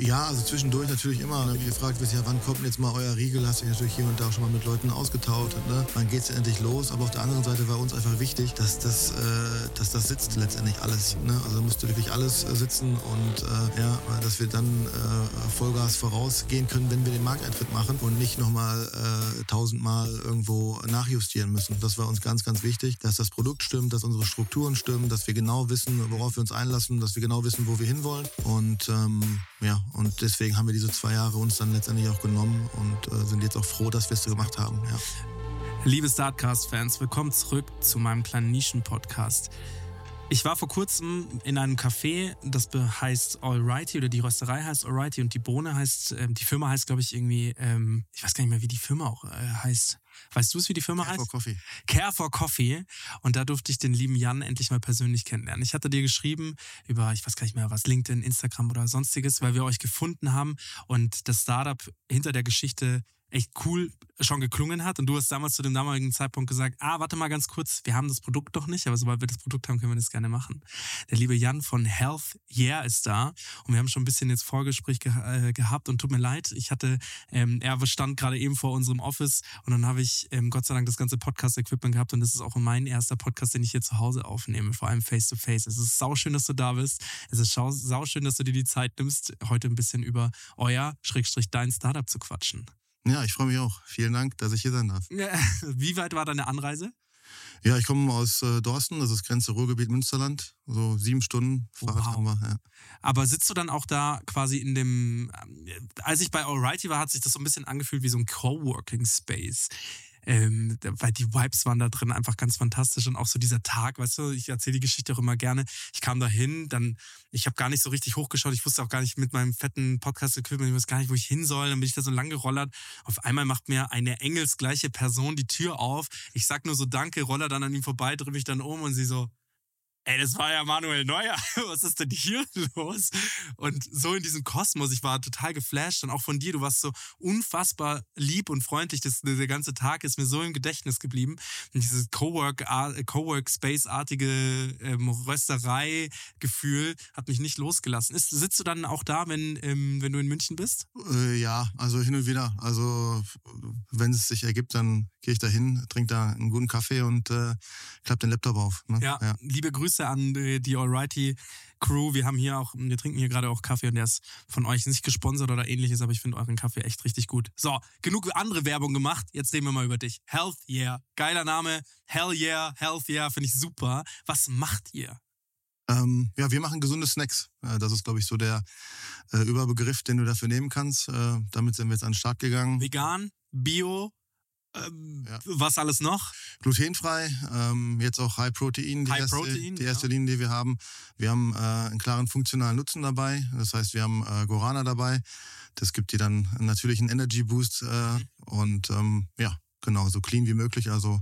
Ja, also zwischendurch natürlich immer. Ne? Gefragt wird, ja, wann kommt jetzt mal euer Riegel? Hast dich natürlich hier und da auch schon mal mit Leuten ausgetauscht. Ne? Wann geht's endlich los? Aber auf der anderen Seite war uns einfach wichtig, dass das, äh, dass das sitzt letztendlich alles. Ne? Also musste wirklich alles äh, sitzen und äh, ja, dass wir dann äh, Vollgas vorausgehen können, wenn wir den Markteintritt machen und nicht nochmal äh, tausendmal irgendwo nachjustieren müssen. Das war uns ganz, ganz wichtig, dass das Produkt stimmt, dass unsere Strukturen stimmen, dass wir genau wissen, worauf wir uns einlassen, dass wir genau wissen, wo wir hinwollen. Und ähm, ja, und deswegen haben wir diese zwei Jahre uns dann letztendlich auch genommen und äh, sind jetzt auch froh, dass wir es so gemacht haben. Ja. Liebe Startcast-Fans, willkommen zurück zu meinem kleinen Nischen-Podcast. Ich war vor kurzem in einem Café, das heißt Alrighty oder die Rösterei heißt Alrighty und die Bohne heißt, äh, die Firma heißt, glaube ich, irgendwie, ähm, ich weiß gar nicht mehr, wie die Firma auch äh, heißt. Weißt du es, wie die Firma Care heißt? for Coffee. Care for Coffee. Und da durfte ich den lieben Jan endlich mal persönlich kennenlernen. Ich hatte dir geschrieben über, ich weiß gar nicht mehr was, LinkedIn, Instagram oder sonstiges, weil wir euch gefunden haben und das Startup hinter der Geschichte echt cool schon geklungen hat. Und du hast damals zu dem damaligen Zeitpunkt gesagt, ah, warte mal ganz kurz, wir haben das Produkt doch nicht, aber sobald wir das Produkt haben, können wir das gerne machen. Der liebe Jan von Health Yeah ist da und wir haben schon ein bisschen jetzt Vorgespräch ge äh, gehabt und tut mir leid, ich hatte, ähm, er stand gerade eben vor unserem Office und dann habe ich ähm, Gott sei Dank das ganze Podcast-Equipment gehabt und das ist auch mein erster Podcast, den ich hier zu Hause aufnehme, vor allem face-to-face. Es ist sauschön, dass du da bist. Es ist sauschön, dass du dir die Zeit nimmst, heute ein bisschen über euer, Schrägstrich, dein Startup zu quatschen. Ja, ich freue mich auch. Vielen Dank, dass ich hier sein darf. Wie weit war deine Anreise? Ja, ich komme aus äh, Dorsten, das ist Grenze Ruhrgebiet Münsterland. So sieben Stunden Fahrrad Wow. haben wir. Ja. Aber sitzt du dann auch da quasi in dem, ähm, als ich bei Alrighty war, hat sich das so ein bisschen angefühlt wie so ein Coworking Space. Ähm, weil die Vibes waren da drin einfach ganz fantastisch und auch so dieser Tag, weißt du, ich erzähle die Geschichte auch immer gerne. Ich kam da hin, dann, ich habe gar nicht so richtig hochgeschaut, ich wusste auch gar nicht mit meinem fetten Podcast-Equipment, ich wusste gar nicht, wo ich hin soll, dann bin ich da so lang gerollert. Auf einmal macht mir eine engelsgleiche Person die Tür auf. Ich sag nur so Danke, roller dann an ihm vorbei, drehe mich dann um und sie so, Ey, das war ja Manuel Neuer. Was ist denn hier los? Und so in diesem Kosmos, ich war total geflasht und auch von dir, du warst so unfassbar lieb und freundlich. Das, der ganze Tag ist mir so im Gedächtnis geblieben. Und dieses Cowork, Cowork Space-artige ähm, Rösterei-Gefühl hat mich nicht losgelassen. Ist, sitzt du dann auch da, wenn, ähm, wenn du in München bist? Äh, ja, also hin und wieder. Also wenn es sich ergibt, dann gehe ich da hin, trinke da einen guten Kaffee und äh, klappe den Laptop auf. Ne? Ja, liebe Grüße an äh, die Alrighty Crew. Wir haben hier auch, wir trinken hier gerade auch Kaffee und der ist von euch nicht gesponsert oder ähnliches, aber ich finde euren Kaffee echt richtig gut. So, genug andere Werbung gemacht. Jetzt reden wir mal über dich. Health Yeah. Geiler Name. Hell yeah, Health Yeah, finde ich super. Was macht ihr? Ähm, ja, wir machen gesunde Snacks. Äh, das ist, glaube ich, so der äh, Überbegriff, den du dafür nehmen kannst. Äh, damit sind wir jetzt an den Start gegangen. Vegan, Bio, ähm, Ja. was alles noch? Glutenfrei, ähm, jetzt auch High Protein, die, High erste, Protein, die erste ja. Linie, die wir haben. Wir haben äh, einen klaren funktionalen Nutzen dabei. Das heißt, wir haben äh, Guarana dabei. Das gibt dir dann einen natürlichen Energy Boost äh, und ähm, ja, genau, so clean wie möglich. Also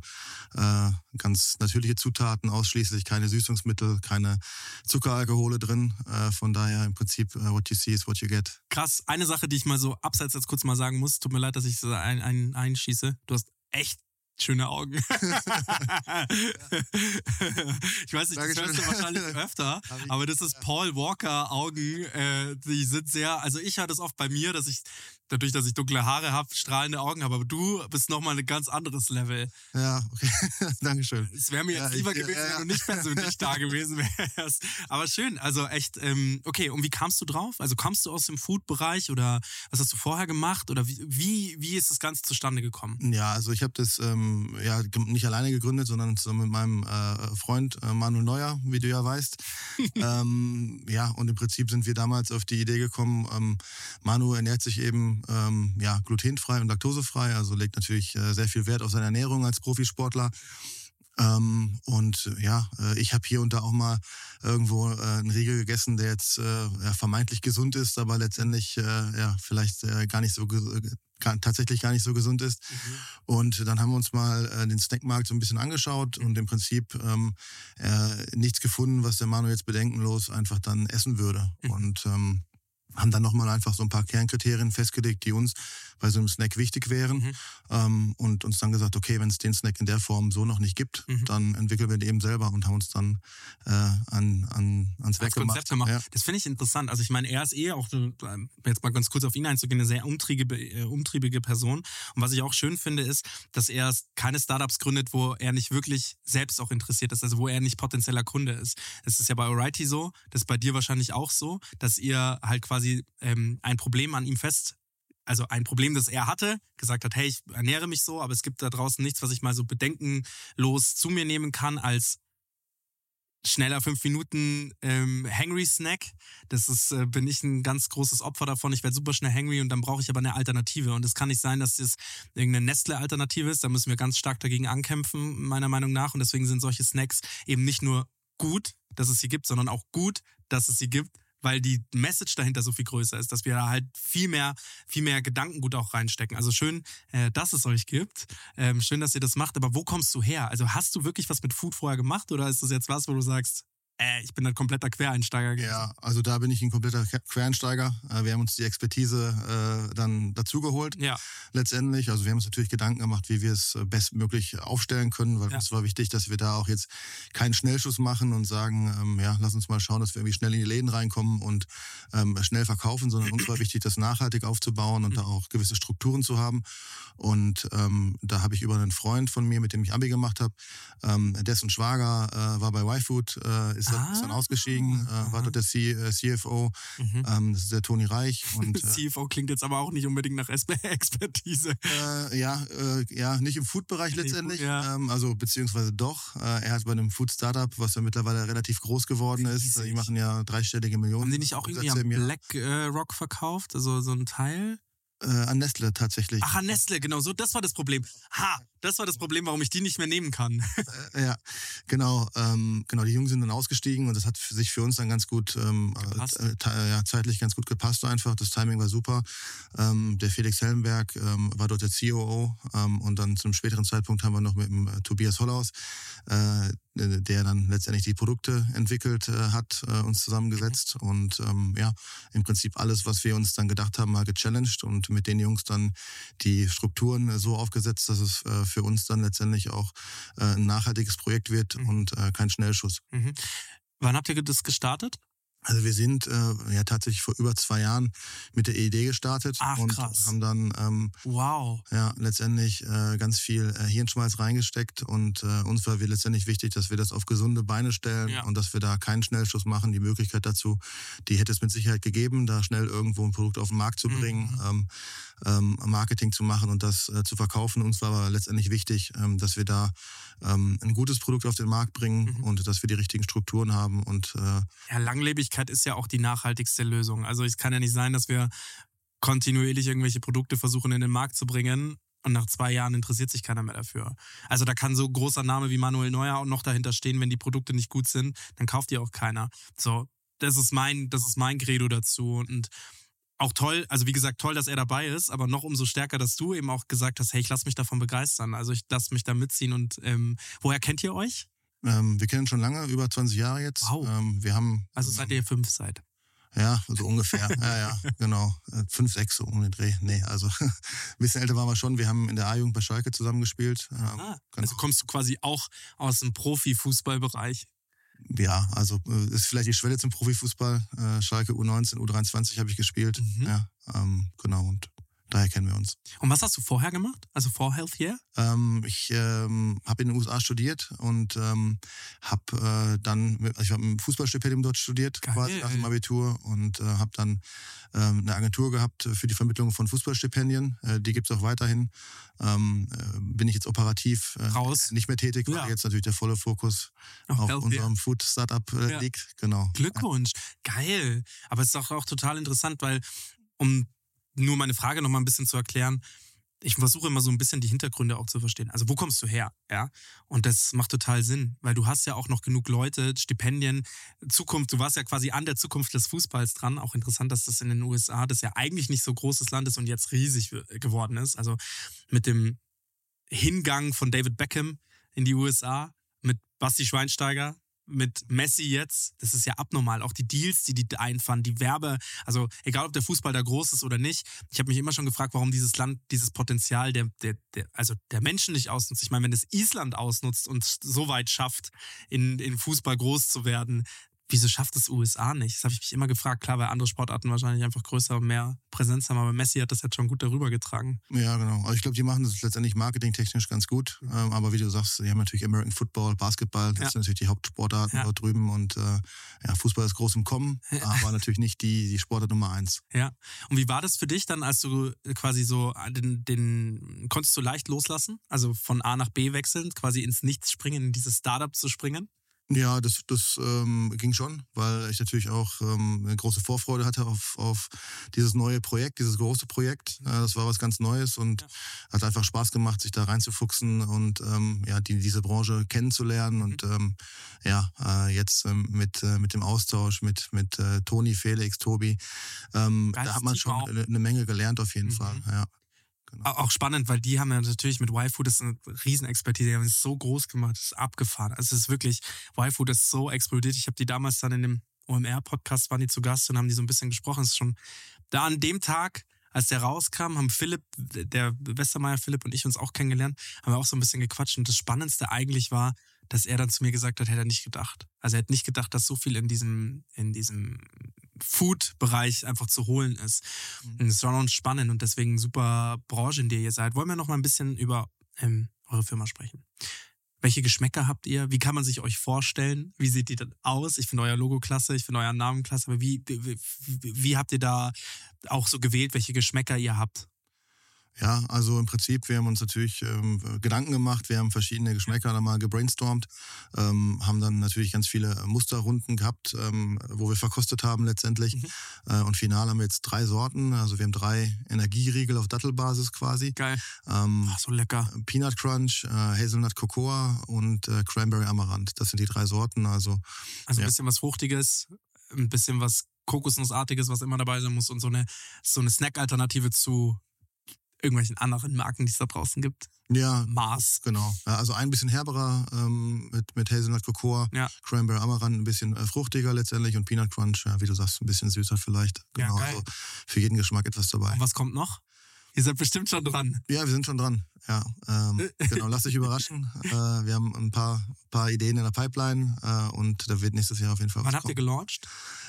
äh, ganz natürliche Zutaten ausschließlich, keine Süßungsmittel, keine Zuckeralkohole drin. Äh, von daher im Prinzip, äh, what you see is what you get. Krass, eine Sache, die ich mal so abseits jetzt kurz mal sagen muss, tut mir leid, dass ich so ein, ein, einschieße. Du hast echt schöne Augen. ich weiß nicht, das Dankeschön. hörst du wahrscheinlich öfter, ich- aber das ist Paul Walker Augen. Äh, die sind sehr, also ich hatte es oft bei mir, dass ich dadurch, dass ich dunkle Haare habe, strahlende Augen habe, aber du bist nochmal ein ganz anderes Level. Ja, okay. Dankeschön. Es wäre mir Ja, jetzt ich- lieber ja, gewesen, ja, wenn ja. du nicht persönlich da gewesen wärst. Aber schön, also echt, ähm, okay, und wie kamst du drauf? Also kommst du aus dem Food-Bereich oder was hast du vorher gemacht? Oder wie, wie, wie ist das Ganze zustande gekommen? Ja, also ich habe das ähm, ähm, ja, nicht alleine gegründet, sondern zusammen mit meinem äh, Freund äh, Manuel Neuer, wie du ja weißt. ähm, ja, und im Prinzip sind wir damals auf die Idee gekommen, ähm, Manu ernährt sich eben ähm, ja, glutenfrei und laktosefrei, also legt natürlich äh, sehr viel Wert auf seine Ernährung als Profisportler. Ähm, und äh, ja, äh, ich habe hier und da auch mal irgendwo äh, einen Riegel gegessen, der jetzt äh, ja, vermeintlich gesund ist, aber letztendlich äh, ja vielleicht äh, gar nicht so gar, tatsächlich gar nicht so gesund ist. Und dann haben wir uns mal den Snackmarkt so ein bisschen angeschaut und im Prinzip ähm, äh, nichts gefunden, was der Manu jetzt bedenkenlos einfach dann essen würde. Und ähm, haben dann nochmal einfach so ein paar Kernkriterien festgelegt, die uns bei so einem Snack wichtig wären. Mhm. Ähm, und uns dann gesagt, okay, wenn es den Snack in der Form so noch nicht gibt, Mhm. dann entwickeln wir den eben selber und haben uns dann äh, an, an, ans Werk Konzept gemacht. Ja. Das finde ich interessant. Also ich meine, er ist eh auch, äh, jetzt mal ganz kurz auf ihn einzugehen, eine sehr umtriebige, äh, umtriebige Person. Und was ich auch schön finde, ist, dass er keine Startups gründet, wo er nicht wirklich selbst auch interessiert ist, also wo er nicht potenzieller Kunde ist. Das ist ja bei Alrighty so, das ist bei dir wahrscheinlich auch so, dass ihr halt quasi ähm, ein Problem an ihm fest also ein Problem, das er hatte, gesagt hat, hey, ich ernähre mich so, aber es gibt da draußen nichts, was ich mal so bedenkenlos zu mir nehmen kann als schneller fünf Minuten ähm, Hangry Snack. Das ist, äh, bin ich ein ganz großes Opfer davon. Ich werde super schnell hangry und dann brauche ich aber eine Alternative. Und es kann nicht sein, dass das irgendeine Nestle-Alternative ist. Da müssen wir ganz stark dagegen ankämpfen, meiner Meinung nach. Und deswegen sind solche Snacks eben nicht nur gut, dass es sie gibt, sondern auch gut, dass es sie gibt, weil die Message dahinter so viel größer ist, dass wir da halt viel mehr, viel mehr Gedankengut auch reinstecken. Also schön, äh, dass es euch gibt. Ähm, schön, dass ihr das macht. Aber wo kommst du her? Also hast du wirklich was mit Food vorher gemacht oder ist das jetzt was, wo du sagst, äh, ich bin ein kompletter Quereinsteiger gewesen? Ja, also da bin ich ein kompletter Que- Quereinsteiger. Äh, Wir haben uns die Expertise äh, dann dazugeholt. Ja. letztendlich. Also wir haben uns natürlich Gedanken gemacht, wie wir es äh, bestmöglich aufstellen können, weil Ja. es war wichtig, dass wir da auch jetzt keinen Schnellschuss machen und sagen, ähm, ja, lass uns mal schauen, dass wir irgendwie schnell in die Läden reinkommen und ähm, schnell verkaufen, sondern uns war wichtig, das nachhaltig aufzubauen und da auch gewisse Strukturen zu haben. Und ähm, da habe ich über einen Freund von mir, mit dem ich Abi gemacht habe, ähm, dessen Schwager äh, war bei YFood, äh, ist, dann, ist dann Ah, ausgestiegen, äh, war dort der C, äh, CFO, Mhm. ähm, das ist der Toni Reich. Und, äh, CFO klingt jetzt aber auch nicht unbedingt nach Expertise. Äh, ja, äh, ja, nicht im Food-Bereich letztendlich. Food, ja. ähm, also beziehungsweise doch. Äh, er hat bei einem Food-Startup, was ja mittlerweile relativ groß geworden ist. Die machen ja dreistellige Millionen. Haben die nicht auch irgendwie am. Black Rock verkauft? Also so ein Teil? Äh, an Nestle tatsächlich. Ach, an Nestle, genau, so, das war das Problem. Ha, das war das Problem, warum ich die nicht mehr nehmen kann. Äh, ja, genau. Ähm, genau, die Jungs sind dann ausgestiegen und das hat sich für uns dann ganz gut ähm, Gepasst. äh, te- ja, zeitlich ganz gut gepasst einfach. Das Timing war super. Ähm, der Felix Hellenberg ähm, war dort der COO ähm, und dann zum späteren Zeitpunkt haben wir noch mit dem äh, Tobias Hollaus, äh, der dann letztendlich die Produkte entwickelt äh, hat, äh, uns zusammengesetzt und ähm, ja, im Prinzip alles, was wir uns dann gedacht haben, mal gechallenged und mit den Jungs dann die Strukturen äh, so aufgesetzt, dass es äh, für uns dann letztendlich auch äh, ein nachhaltiges Projekt wird Mhm. und äh, kein Schnellschuss. Mhm. Wann habt ihr das gestartet? Also wir sind äh, ja tatsächlich vor über zwei Jahren mit der Idee gestartet Ach, und krass. haben dann ähm, Wow. ja letztendlich äh, ganz viel äh, Hirnschmalz reingesteckt und äh, uns war wir letztendlich wichtig, dass wir das auf gesunde Beine stellen Ja. und dass wir da keinen Schnellschuss machen. Die Möglichkeit dazu, die hätte es mit Sicherheit gegeben, da schnell irgendwo ein Produkt auf den Markt zu Mhm. bringen, ähm, ähm, Marketing zu machen und das äh, zu verkaufen. Uns war aber letztendlich wichtig, ähm, dass wir da ähm, ein gutes Produkt auf den Markt bringen Mhm. und dass wir die richtigen Strukturen haben und äh, Ja, Langlebigkeit ist ja auch die nachhaltigste Lösung. Also es kann ja nicht sein, dass wir kontinuierlich irgendwelche Produkte versuchen in den Markt zu bringen und nach zwei Jahren interessiert sich keiner mehr dafür. Also da kann so großer Name wie Manuel Neuer auch noch dahinter stehen, wenn die Produkte nicht gut sind, dann kauft die auch keiner. So, das ist mein, das ist mein Credo dazu und auch toll, also wie gesagt, toll, dass er dabei ist, aber noch umso stärker, dass du eben auch gesagt hast, hey, ich lass mich davon begeistern. Also ich lass mich da mitziehen und ähm, woher kennt ihr euch? Ähm, wir kennen schon lange, über 20 Jahre jetzt. Wow. Ähm, wir haben. Also seit ihr fünf seid. Ja, so ungefähr. ja, ja, genau. Äh, Fünf, sechs so um den Dreh. Nee, also ein bisschen älter waren wir schon. Wir haben in der A-Jugend bei Schalke zusammengespielt. Ähm, Ah, also kommst du quasi auch aus dem Profifußballbereich. Ja, also äh, ist vielleicht die Schwelle zum Profifußball. Äh, Schalke U19, U23 habe ich gespielt. Mhm. Ja, ähm, genau. Und daher kennen wir uns. Und was hast du vorher gemacht? Also vor Health Year? Ähm, ich ähm, habe in den USA studiert und ähm, habe äh, dann, mit, also ich habe ein Fußballstipendium dort studiert, Geil. quasi nach dem Abitur und äh, habe dann ähm, eine Agentur gehabt für die Vermittlung von Fußballstipendien. Äh, die gibt es auch weiterhin. Ähm, äh, bin ich jetzt operativ äh, Raus. nicht mehr tätig, weil Ja. jetzt natürlich der volle Fokus Auf auf Health unserem Food-Startup äh, Ja. liegt. Genau. Glückwunsch. Geil. Aber es ist auch, auch total interessant, weil, um nur meine Frage nochmal ein bisschen zu erklären, ich versuche immer so ein bisschen die Hintergründe auch zu verstehen. Also wo kommst du her? Ja. Und das macht total Sinn, weil du hast ja auch noch genug Leute, Stipendien, Zukunft, du warst ja quasi an der Zukunft des Fußballs dran. Auch interessant, dass das in den USA, das ja eigentlich nicht so großes Land ist und jetzt riesig geworden ist. Also mit dem Hingang von David Beckham in die USA, mit Basti Schweinsteiger, mit Messi jetzt, das ist ja abnormal. Auch die Deals, die die einfahren, die Werbe, also egal ob der Fußball da groß ist oder nicht. Ich habe mich immer schon gefragt, warum dieses Land dieses Potenzial der, der, der, also der Menschen nicht ausnutzt. Ich meine, wenn es Island ausnutzt und so weit schafft, in, in Fußball groß zu werden, wieso schafft es USA nicht? Das habe ich mich immer gefragt. Klar, weil andere Sportarten wahrscheinlich einfach größer und mehr Präsenz haben, aber Messi hat das jetzt schon gut darüber getragen. Ja, genau. Also ich glaube, die machen das letztendlich marketingtechnisch ganz gut. Ähm, aber wie du sagst, die haben natürlich American Football, Basketball, das Ja. sind natürlich die Hauptsportarten Ja. dort drüben. Und äh, ja, Fußball ist groß im Kommen, aber natürlich nicht die, die Sportart Nummer eins. Ja. Und wie war das für dich dann, als du quasi so den, den konntest du leicht loslassen? Also von A nach B wechseln, quasi ins Nichts springen, in dieses Startup zu springen? Ja, das, das ähm, ging schon, weil ich natürlich auch ähm, eine große Vorfreude hatte auf, auf dieses neue Projekt, dieses große Projekt. Äh, das war was ganz Neues und hat einfach Spaß gemacht, sich da reinzufuchsen und ähm, ja, die, diese Branche kennenzulernen. Und ähm, ja, äh, jetzt ähm, mit, äh, mit dem Austausch mit, mit äh, Toni, Felix, Tobi, ähm, da hat man schon eine, eine Menge gelernt auf jeden Mhm. Fall. Ja. Genau. Au- Auch spannend, weil die haben ja natürlich mit YFood, das ist eine Riesenexpertise, die haben es so groß gemacht, das ist abgefahren. Also es ist wirklich, YFood ist so explodiert. Ich habe die damals dann in dem OMR-Podcast, waren die zu Gast und haben die so ein bisschen gesprochen. Es ist schon da an dem Tag, als der rauskam, haben Philipp, der Westermeier Philipp und ich uns auch kennengelernt, haben wir auch so ein bisschen gequatscht. Und das Spannendste eigentlich war, dass er dann zu mir gesagt hat, hätte er nicht gedacht. Also er hat nicht gedacht, dass so viel in diesem, in diesem Food-Bereich einfach zu holen ist. Und es war noch spannend und deswegen super Branche, in der ihr seid. Wollen wir noch mal ein bisschen über ähm, eure Firma sprechen? Welche Geschmäcker habt ihr? Wie kann man sich euch vorstellen? Wie sieht die dann aus? Ich finde euer Logo klasse, ich finde euren Namen klasse, aber wie, wie, wie habt ihr da auch so gewählt, welche Geschmäcker ihr habt? Ja, also im Prinzip, wir haben uns natürlich ähm, Gedanken gemacht, wir haben verschiedene Geschmäcker da mal gebrainstormt, ähm, haben dann natürlich ganz viele Musterrunden gehabt, ähm, wo wir verkostet haben letztendlich. Äh, und final haben wir jetzt drei Sorten, also wir haben drei Energieriegel auf Dattelbasis quasi. Geil. Ähm, Ach, so lecker. Peanut Crunch, äh, Hazelnut Cocoa und äh, Cranberry Amaranth. Das sind die drei Sorten. Also Also ein Ja. bisschen was Fruchtiges, ein bisschen was Kokosnussartiges, was immer dabei sein muss und so eine, so eine Snack-Alternative zu irgendwelchen anderen Marken, die es da draußen gibt. ja, Mars. Genau. Ja, also ein bisschen herberer ähm, mit, mit Hazelnut Cocoa, Ja. Cranberry Amaranth ein bisschen äh, fruchtiger letztendlich und Peanut Crunch, ja, wie du sagst, ein bisschen süßer vielleicht. Ja, Genau. geil. Also für jeden Geschmack etwas dabei. Und was kommt noch? Ihr seid bestimmt schon dran. Ja, wir sind schon dran. Ja, ähm, genau. Lass dich überraschen. Äh, wir haben ein paar, paar Ideen in der Pipeline äh, und da wird nächstes Jahr auf jeden Fall Wann was habt ihr gelauncht?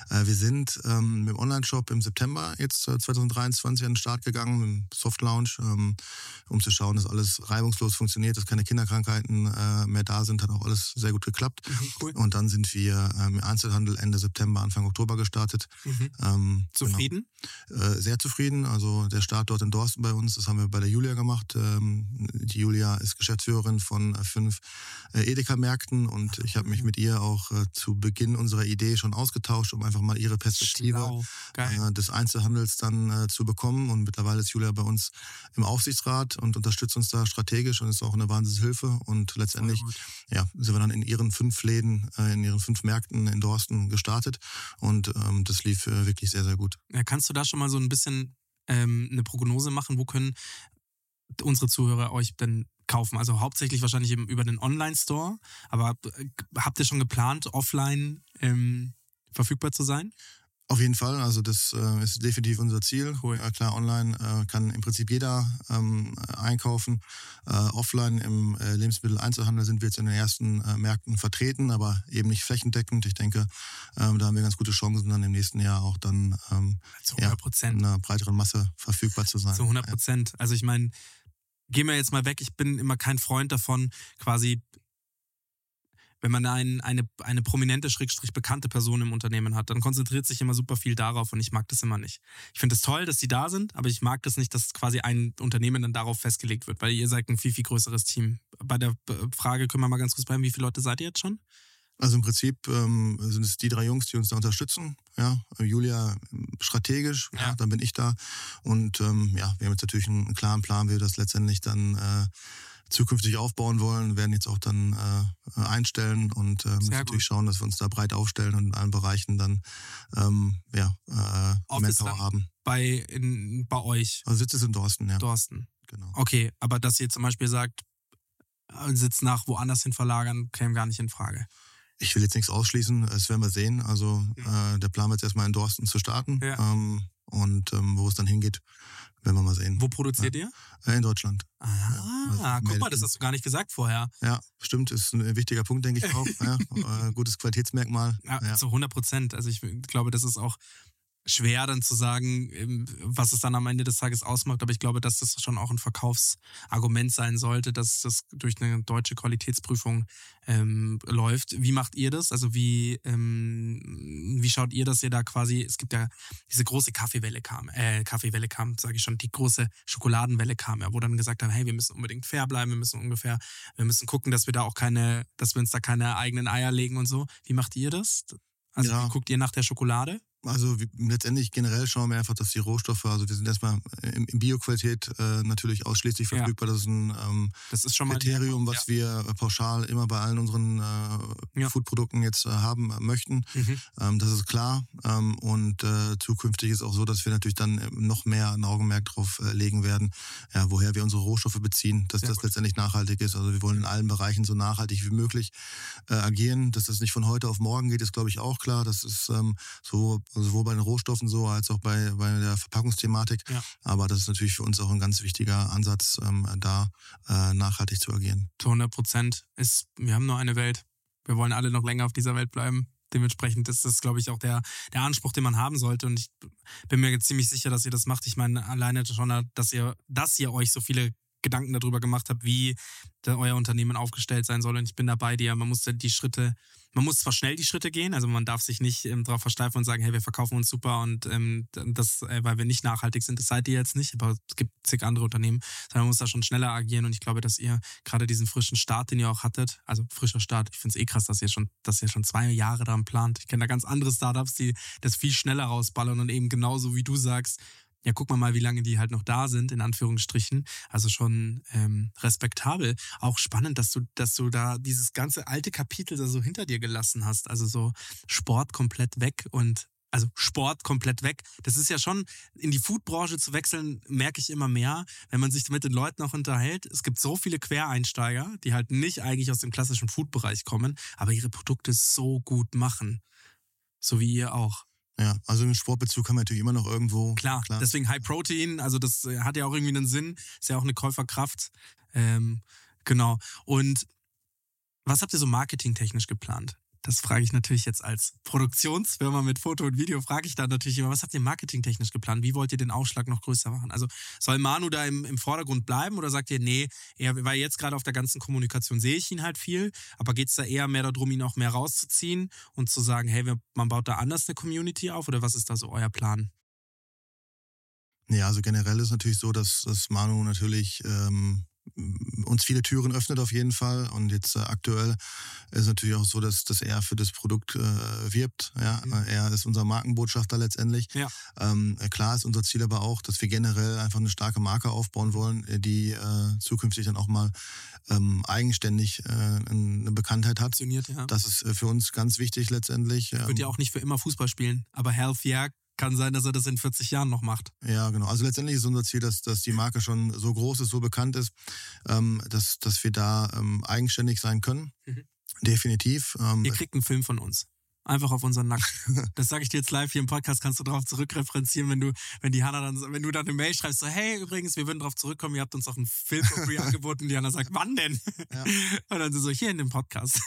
Äh, wir sind ähm, mit dem Online-Shop im September jetzt äh, 2023 an den Start gegangen, mit dem Soft-Launch, ähm, um zu schauen, dass alles reibungslos funktioniert, dass keine Kinderkrankheiten äh, mehr da sind. Hat auch alles sehr gut geklappt. cool. Und dann sind wir ähm, im Einzelhandel Ende September, Anfang Oktober gestartet. Mhm. Ähm, Zufrieden? Genau. Äh, sehr zufrieden. Also der Start dort in Dorsten bei uns, das haben wir bei der Julia gemacht. Die Julia ist Geschäftsführerin von äh, fünf äh, Edeka-Märkten und ich habe mich mit ihr auch äh, zu Beginn unserer Idee schon ausgetauscht, um einfach mal ihre Perspektive äh, des Einzelhandels dann zu bekommen. Und mittlerweile ist Julia bei uns im Aufsichtsrat und unterstützt uns da strategisch und ist auch eine Wahnsinnshilfe. Und letztendlich ja, sind wir dann in ihren fünf Läden, in ihren fünf Märkten in Dorsten gestartet. Und ähm, das lief wirklich sehr, sehr gut. Ja, kannst du da schon mal so ein bisschen ähm, eine Prognose machen? Wo können unsere Zuhörer euch denn kaufen? Also hauptsächlich wahrscheinlich eben über den Online-Store. Aber äh, habt ihr schon geplant, offline ähm, verfügbar zu sein? Auf jeden Fall, also das äh, ist definitiv unser Ziel. Cool. Äh, klar, online äh, kann im Prinzip jeder ähm, einkaufen. Äh, offline im äh, Lebensmitteleinzelhandel sind wir jetzt in den ersten äh, Märkten vertreten, aber eben nicht flächendeckend. Ich denke, ähm, da haben wir ganz gute Chancen, dann im nächsten Jahr auch dann ähm, Zu ja, 100 Prozent. in einer breiteren Masse verfügbar zu sein. Zu 100 Prozent. Also ich meine, gehen wir jetzt mal weg. Ich bin immer kein Freund davon, quasi, wenn man ein, eine, eine prominente, schrägstrich bekannte Person im Unternehmen hat, dann konzentriert sich immer super viel darauf und ich mag das immer nicht. Ich finde es toll, dass die da sind, aber ich mag das nicht, dass quasi ein Unternehmen dann darauf festgelegt wird, weil ihr seid ein viel, viel größeres Team. Bei der äh, Frage können wir mal ganz kurz bleiben, wie viele Leute seid ihr jetzt schon? Also im Prinzip ähm, sind es die drei Jungs, die uns da unterstützen. Ja, Julia ähm, strategisch, ja. Dann bin ich da. Und ähm, ja, wir haben jetzt natürlich einen klaren Plan, wie wir das letztendlich dann äh, zukünftig aufbauen wollen, werden jetzt auch dann äh, einstellen und äh, müssen natürlich schauen, dass wir uns da breit aufstellen und in allen Bereichen dann ähm, ja, äh, Manpower haben. Bei, in, bei euch, Also Sitz ist in Dorsten, ja. Dorsten. Genau. Okay, aber dass ihr zum Beispiel sagt, äh, Sitz nach woanders hin verlagern, käme gar nicht in Frage. Ich will jetzt nichts ausschließen, das werden wir sehen. Also äh, der Plan wird jetzt erstmal in Dorsten zu starten. Ja. Ähm, und ähm, wo es dann hingeht, werden wir mal sehen. Wo produziert ihr? Äh, in Deutschland. Ah, also guck mal, das hast du gar nicht gesagt vorher. Ja, stimmt, ist ein wichtiger Punkt, denke ich auch. ja, äh, gutes Qualitätsmerkmal. Ja, Ja. Zu 100 Prozent. Also ich glaube, das ist auch schwer dann zu sagen, ähm, was es dann am Ende des Tages ausmacht. Aber ich glaube, dass das schon auch ein Verkaufsargument sein sollte, dass das durch eine deutsche Qualitätsprüfung ähm, läuft. Wie macht ihr das? Also wie, ähm, wie schaut ihr, dass ihr da quasi, es gibt ja diese große Kaffeewelle kam, äh, Kaffeewelle kam, sage ich schon, die große Schokoladenwelle kam ja, wo dann gesagt haben, hey, wir müssen unbedingt fair bleiben, wir müssen ungefähr, wir müssen gucken, dass wir da auch keine, dass wir uns da keine eigenen Eier legen und so. Wie macht ihr das? Also Ja. guckt ihr nach der Schokolade? Also letztendlich generell schauen wir einfach, dass die Rohstoffe, also wir sind erstmal in, in Bioqualität äh, natürlich ausschließlich Ja. verfügbar. Das ist ein ähm, Das ist Kriterium, was wir äh, pauschal immer bei allen unseren äh, Ja. Foodprodukten jetzt äh, haben äh, möchten. Mhm. Ähm, das ist klar. Ähm, und äh, zukünftig ist auch so, dass wir natürlich dann äh, noch mehr ein Augenmerk drauf äh, legen werden, ja, woher wir unsere Rohstoffe beziehen, dass das gut. letztendlich nachhaltig ist. Also wir wollen in allen Bereichen so nachhaltig wie möglich äh, agieren. Dass das nicht von heute auf morgen geht, ist, glaube ich, auch klar. Das ist ähm, so, sowohl bei den Rohstoffen so als auch bei, bei der Verpackungsthematik. Ja. Aber das ist natürlich für uns auch ein ganz wichtiger Ansatz, ähm, da äh, nachhaltig zu agieren. Zu 100 Prozent. Ist, wir haben nur eine Welt. Wir wollen alle noch länger auf dieser Welt bleiben. Dementsprechend ist das, glaube ich, auch der, der Anspruch, den man haben sollte. Und ich bin mir ziemlich sicher, dass ihr das macht. Ich meine, alleine schon, dass ihr, dass ihr euch so viele Gedanken darüber gemacht habt, wie euer Unternehmen aufgestellt sein soll. Und ich bin da bei dir. Man muss die Schritte, man muss zwar schnell die Schritte gehen, also man darf sich nicht ähm, darauf versteifen und sagen, hey, wir verkaufen uns super und ähm, das, äh, weil wir nicht nachhaltig sind, das seid ihr jetzt nicht, aber es gibt zig andere Unternehmen, sondern man muss da schon schneller agieren und ich glaube, dass ihr gerade diesen frischen Start, den ihr auch hattet, also frischer Start, ich finde es eh krass, dass ihr schon, dass ihr schon zwei Jahre daran plant. Ich kenne da ganz andere Startups, die das viel schneller rausballern und eben genauso wie du sagst, ja, guck mal mal, wie lange die halt noch da sind, in Anführungsstrichen. Also schon ähm, respektabel. Auch spannend, dass du, dass du da dieses ganze alte Kapitel da so hinter dir gelassen hast. Also so Sport komplett weg und also Sport komplett weg. Das ist ja schon, in die Foodbranche zu wechseln, merke ich immer mehr, wenn man sich mit den Leuten auch unterhält. Es gibt so viele Quereinsteiger, die halt nicht eigentlich aus dem klassischen Foodbereich kommen, aber ihre Produkte so gut machen. So wie ihr auch. Ja, also im Sportbezug haben wir natürlich immer noch irgendwo. Klar, deswegen High Protein, also das äh, hat ja auch irgendwie einen Sinn, ist ja auch eine Käuferkraft. Ähm, genau. Und was habt ihr so marketingtechnisch geplant? Das frage ich natürlich jetzt als Produktionsfirma mit Foto und Video, frage ich da natürlich immer, was habt ihr marketingtechnisch geplant? Wie wollt ihr den Aufschlag noch größer machen? Also soll Manu da im, im Vordergrund bleiben oder sagt ihr, nee, eher, weil jetzt gerade auf der ganzen Kommunikation sehe ich ihn halt viel, aber geht es da eher mehr darum, ihn auch mehr rauszuziehen und zu sagen, hey, man baut da anders eine Community auf oder was ist da so euer Plan? Ja, also generell ist natürlich so, dass, dass Manu natürlich ähm, uns viele Türen öffnet auf jeden Fall. Und jetzt äh, aktuell ist natürlich auch so, dass, dass er für das Produkt äh, wirbt. Ja? Mhm. Er ist unser Markenbotschafter letztendlich. Ja. Ähm, klar ist unser Ziel aber auch, dass wir generell einfach eine starke Marke aufbauen wollen, äh, die äh, zukünftig dann auch mal ähm, eigenständig äh, eine Bekanntheit hat. Ja. Das ist äh, für uns ganz wichtig letztendlich. Wird Ähm, ja auch nicht für immer Fußball spielen, aber Health, ja, kann sein, dass er das in 40 Jahren noch macht. Ja, genau. Also letztendlich ist unser Ziel, dass, dass die Marke schon so groß ist, so bekannt ist, ähm, dass, dass wir da ähm, eigenständig sein können. Mhm. Definitiv. Ähm, Ihr kriegt einen Film von uns. Einfach auf unseren Nacken. Das sage ich dir jetzt live hier im Podcast, kannst du darauf zurückreferenzieren, wenn du, wenn die Hanna dann, wenn du dann eine Mail schreibst, so, hey, übrigens, wir würden darauf zurückkommen, ihr habt uns auch einen Film for free angeboten. Die Hanna sagt, wann denn? Ja. Und dann so, hier in dem Podcast.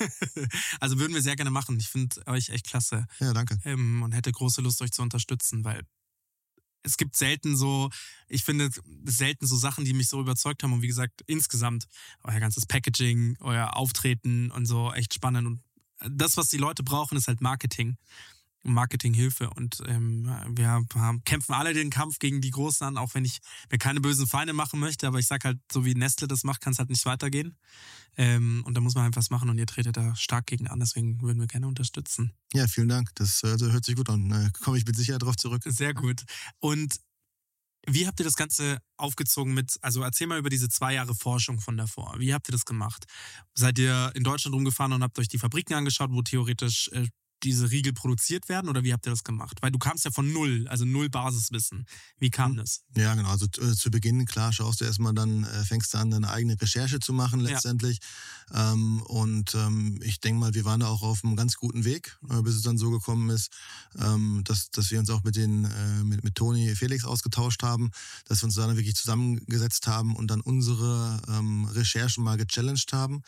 Also würden wir sehr gerne machen. Ich finde euch echt klasse Ja, danke. ähm, und hätte große Lust, euch zu unterstützen, weil es gibt selten so, ich finde selten so Sachen, die mich so überzeugt haben. Und wie gesagt, insgesamt euer ganzes Packaging, euer Auftreten und so echt spannend. Und das, was die Leute brauchen, ist halt Marketing. und Marketinghilfe. Und ähm, wir haben, kämpfen alle den Kampf gegen die Großen an, auch wenn ich mir keine bösen Feinde machen möchte. Aber ich sag halt, so wie Nestle das macht, kann es halt nicht weitergehen. Ähm, und da muss man halt was machen und ihr tretet da stark gegen an. Deswegen würden wir gerne unterstützen. Ja, vielen Dank. Das äh, hört sich gut an. Äh, Komme ich mit Sicherheit darauf zurück. Sehr gut. Und wie habt ihr das Ganze aufgezogen mit, also erzähl mal über diese zwei Jahre Forschung von davor. Wie habt ihr das gemacht? Seid ihr in Deutschland rumgefahren und habt euch die Fabriken angeschaut, wo theoretisch äh, diese Riegel produziert werden oder wie habt ihr das gemacht? Weil du kamst ja von null, also null Basiswissen. Wie kam das? Ja, genau. Also äh, zu Beginn, klar, schaust du erstmal dann, äh, fängst du an, deine eigene Recherche zu machen letztendlich. Ähm, und ähm, ich denke mal, wir waren da auch auf einem ganz guten Weg, äh, bis es dann so gekommen ist, ähm, dass, dass wir uns auch mit den äh, mit, mit Toni Felix ausgetauscht haben, dass wir uns dann wirklich zusammengesetzt haben und dann unsere ähm, Recherchen mal gechallenged haben.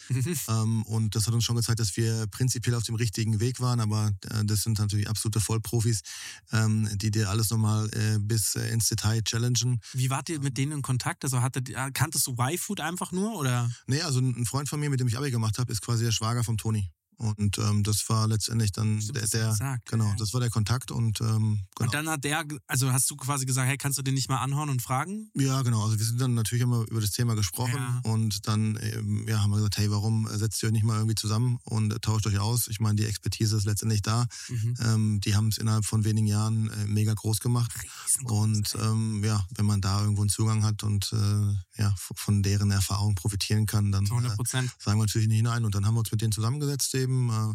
ähm, und das hat uns schon gezeigt, dass wir prinzipiell auf dem richtigen Weg waren, aber äh, das sind natürlich absolute Vollprofis, ähm, die dir alles nochmal äh, bis äh, ins Detail challengen. Wie wart ihr mit denen in Kontakt? Also hattet, kanntest du Y-Food einfach nur oder? Nee, also ein Freund von mir, mit dem ich Abi gemacht habe, ist quasi der Schwager vom Toni. Und ähm, das war letztendlich dann Stimmt, der, der gesagt, genau, ja. das war der Kontakt und ähm, genau. Und dann hat der, also hast du quasi gesagt, hey, kannst du den nicht mal anhauen und fragen? Ja, genau. Also wir sind dann natürlich immer über das Thema gesprochen Ja. und dann ähm, ja, haben wir gesagt, hey, warum äh, setzt ihr euch nicht mal irgendwie zusammen und äh, tauscht euch aus? Ich meine, die Expertise ist letztendlich da. Mhm. Ähm, die haben es innerhalb von wenigen Jahren äh, mega groß gemacht. Riesengroß, Und ähm, ja, wenn man da irgendwo einen Zugang hat und äh, ja, von deren Erfahrung profitieren kann, dann Zu 100 äh, sagen wir natürlich nicht nein. Und dann haben wir uns mit denen zusammengesetzt eben. Äh,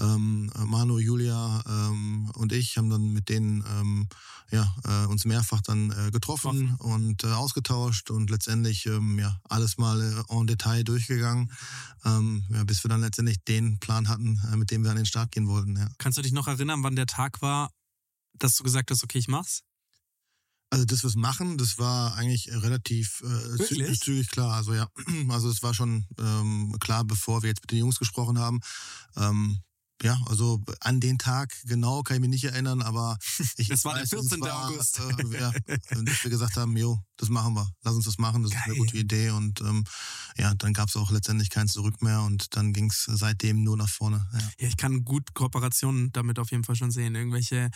ähm, Manu, Julia ähm, und ich haben dann mit denen ähm, ja, äh, uns mehrfach dann äh, getroffen und äh, ausgetauscht und letztendlich ähm, ja, alles mal äh, en Detail durchgegangen, ähm, ja, bis wir dann letztendlich den Plan hatten, äh, mit dem wir an den Start gehen wollten. Ja. Kannst du dich noch erinnern, wann der Tag war, dass du gesagt hast, okay, ich mach's? Also das, was machen, das war eigentlich relativ äh, Wirklich? zügig klar. Also ja, also es war schon ähm, klar, bevor wir jetzt mit den Jungs gesprochen haben. Ähm, ja, also an den Tag genau kann ich mich nicht erinnern, aber ich Das war der weiß, es 14. war, August. Äh, ja, dass wir gesagt haben, jo, das machen wir, lass uns das machen, das ist eine Geil. gute Idee und ähm, ja, dann gab es auch letztendlich kein Zurück mehr und dann ging es seitdem nur nach vorne. Ja. Ja, ich kann gut Kooperationen damit auf jeden Fall schon sehen. Irgendwelche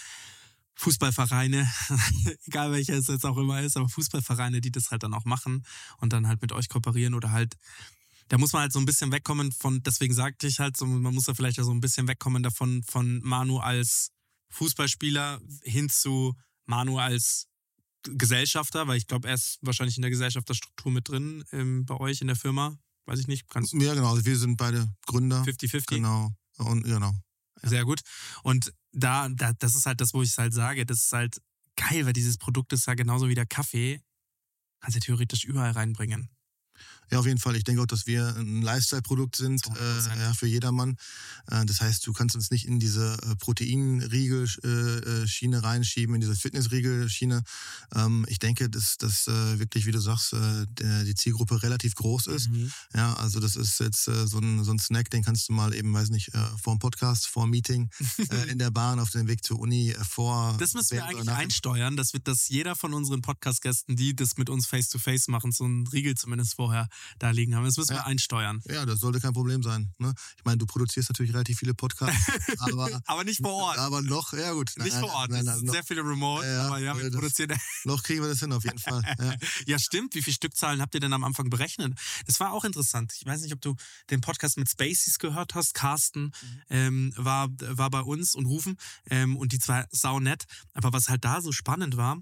Fußballvereine, egal welcher es jetzt auch immer ist, aber Fußballvereine, die das halt dann auch machen und dann halt mit euch kooperieren oder halt, da muss man halt so ein bisschen wegkommen von, deswegen sagte ich halt so, man muss da vielleicht ja so ein bisschen wegkommen davon, von Manu als Fußballspieler hin zu Manu als Gesellschafter, weil ich glaube, er ist wahrscheinlich in der Gesellschafterstruktur mit drin ähm, bei euch in der Firma. Weiß ich nicht, kannst ja, genau, also wir sind beide Gründer. 50-50. Genau. Und genau. Sehr gut. Und da, da, das ist halt das, wo ich es halt sage. Das ist halt geil, weil dieses Produkt ist ja genauso wie der Kaffee. Kannst du theoretisch überall reinbringen. Ja, auf jeden Fall. Ich denke auch, dass wir ein Lifestyle-Produkt sind äh, 100%. ja, für jedermann. Äh, das heißt, du kannst uns nicht in diese äh, Proteinriegel-Schiene reinschieben, in diese Fitnessriegel-Schiene. Ähm, ich denke, dass das äh, wirklich, wie du sagst, äh, der, die Zielgruppe relativ groß ist. Mhm. Ja, also das ist jetzt äh, so, ein, so ein Snack, den kannst du mal eben, weiß nicht, äh, vor dem Podcast, vor dem Meeting, äh, in der Bahn, auf dem Weg zur Uni, äh, vor... Das müssen wir eigentlich einsteuern, dass, wir, dass jeder von unseren Podcast-Gästen, die das mit uns face-to-face machen, so einen Riegel zumindest vorher da liegen haben. Das müssen wir Ja. einsteuern. Ja, das sollte kein Problem sein. Ne? Ich meine, du produzierst natürlich relativ viele Podcasts, aber... Aber nicht vor Ort. Aber noch, ja gut. nicht Nein, vor Ort. Nein, nein, sehr viele Remote, Ja, aber ja, wir das- produzieren. noch kriegen wir das hin, auf jeden Fall. Ja. Ja, stimmt. Wie viele Stückzahlen habt ihr denn am Anfang berechnet? Das war auch interessant. Ich weiß nicht, ob du den Podcast mit Spaceys gehört hast. Carsten ähm, war, war bei uns und Rufen ähm, und die zwei sau nett. Aber was halt da so spannend war,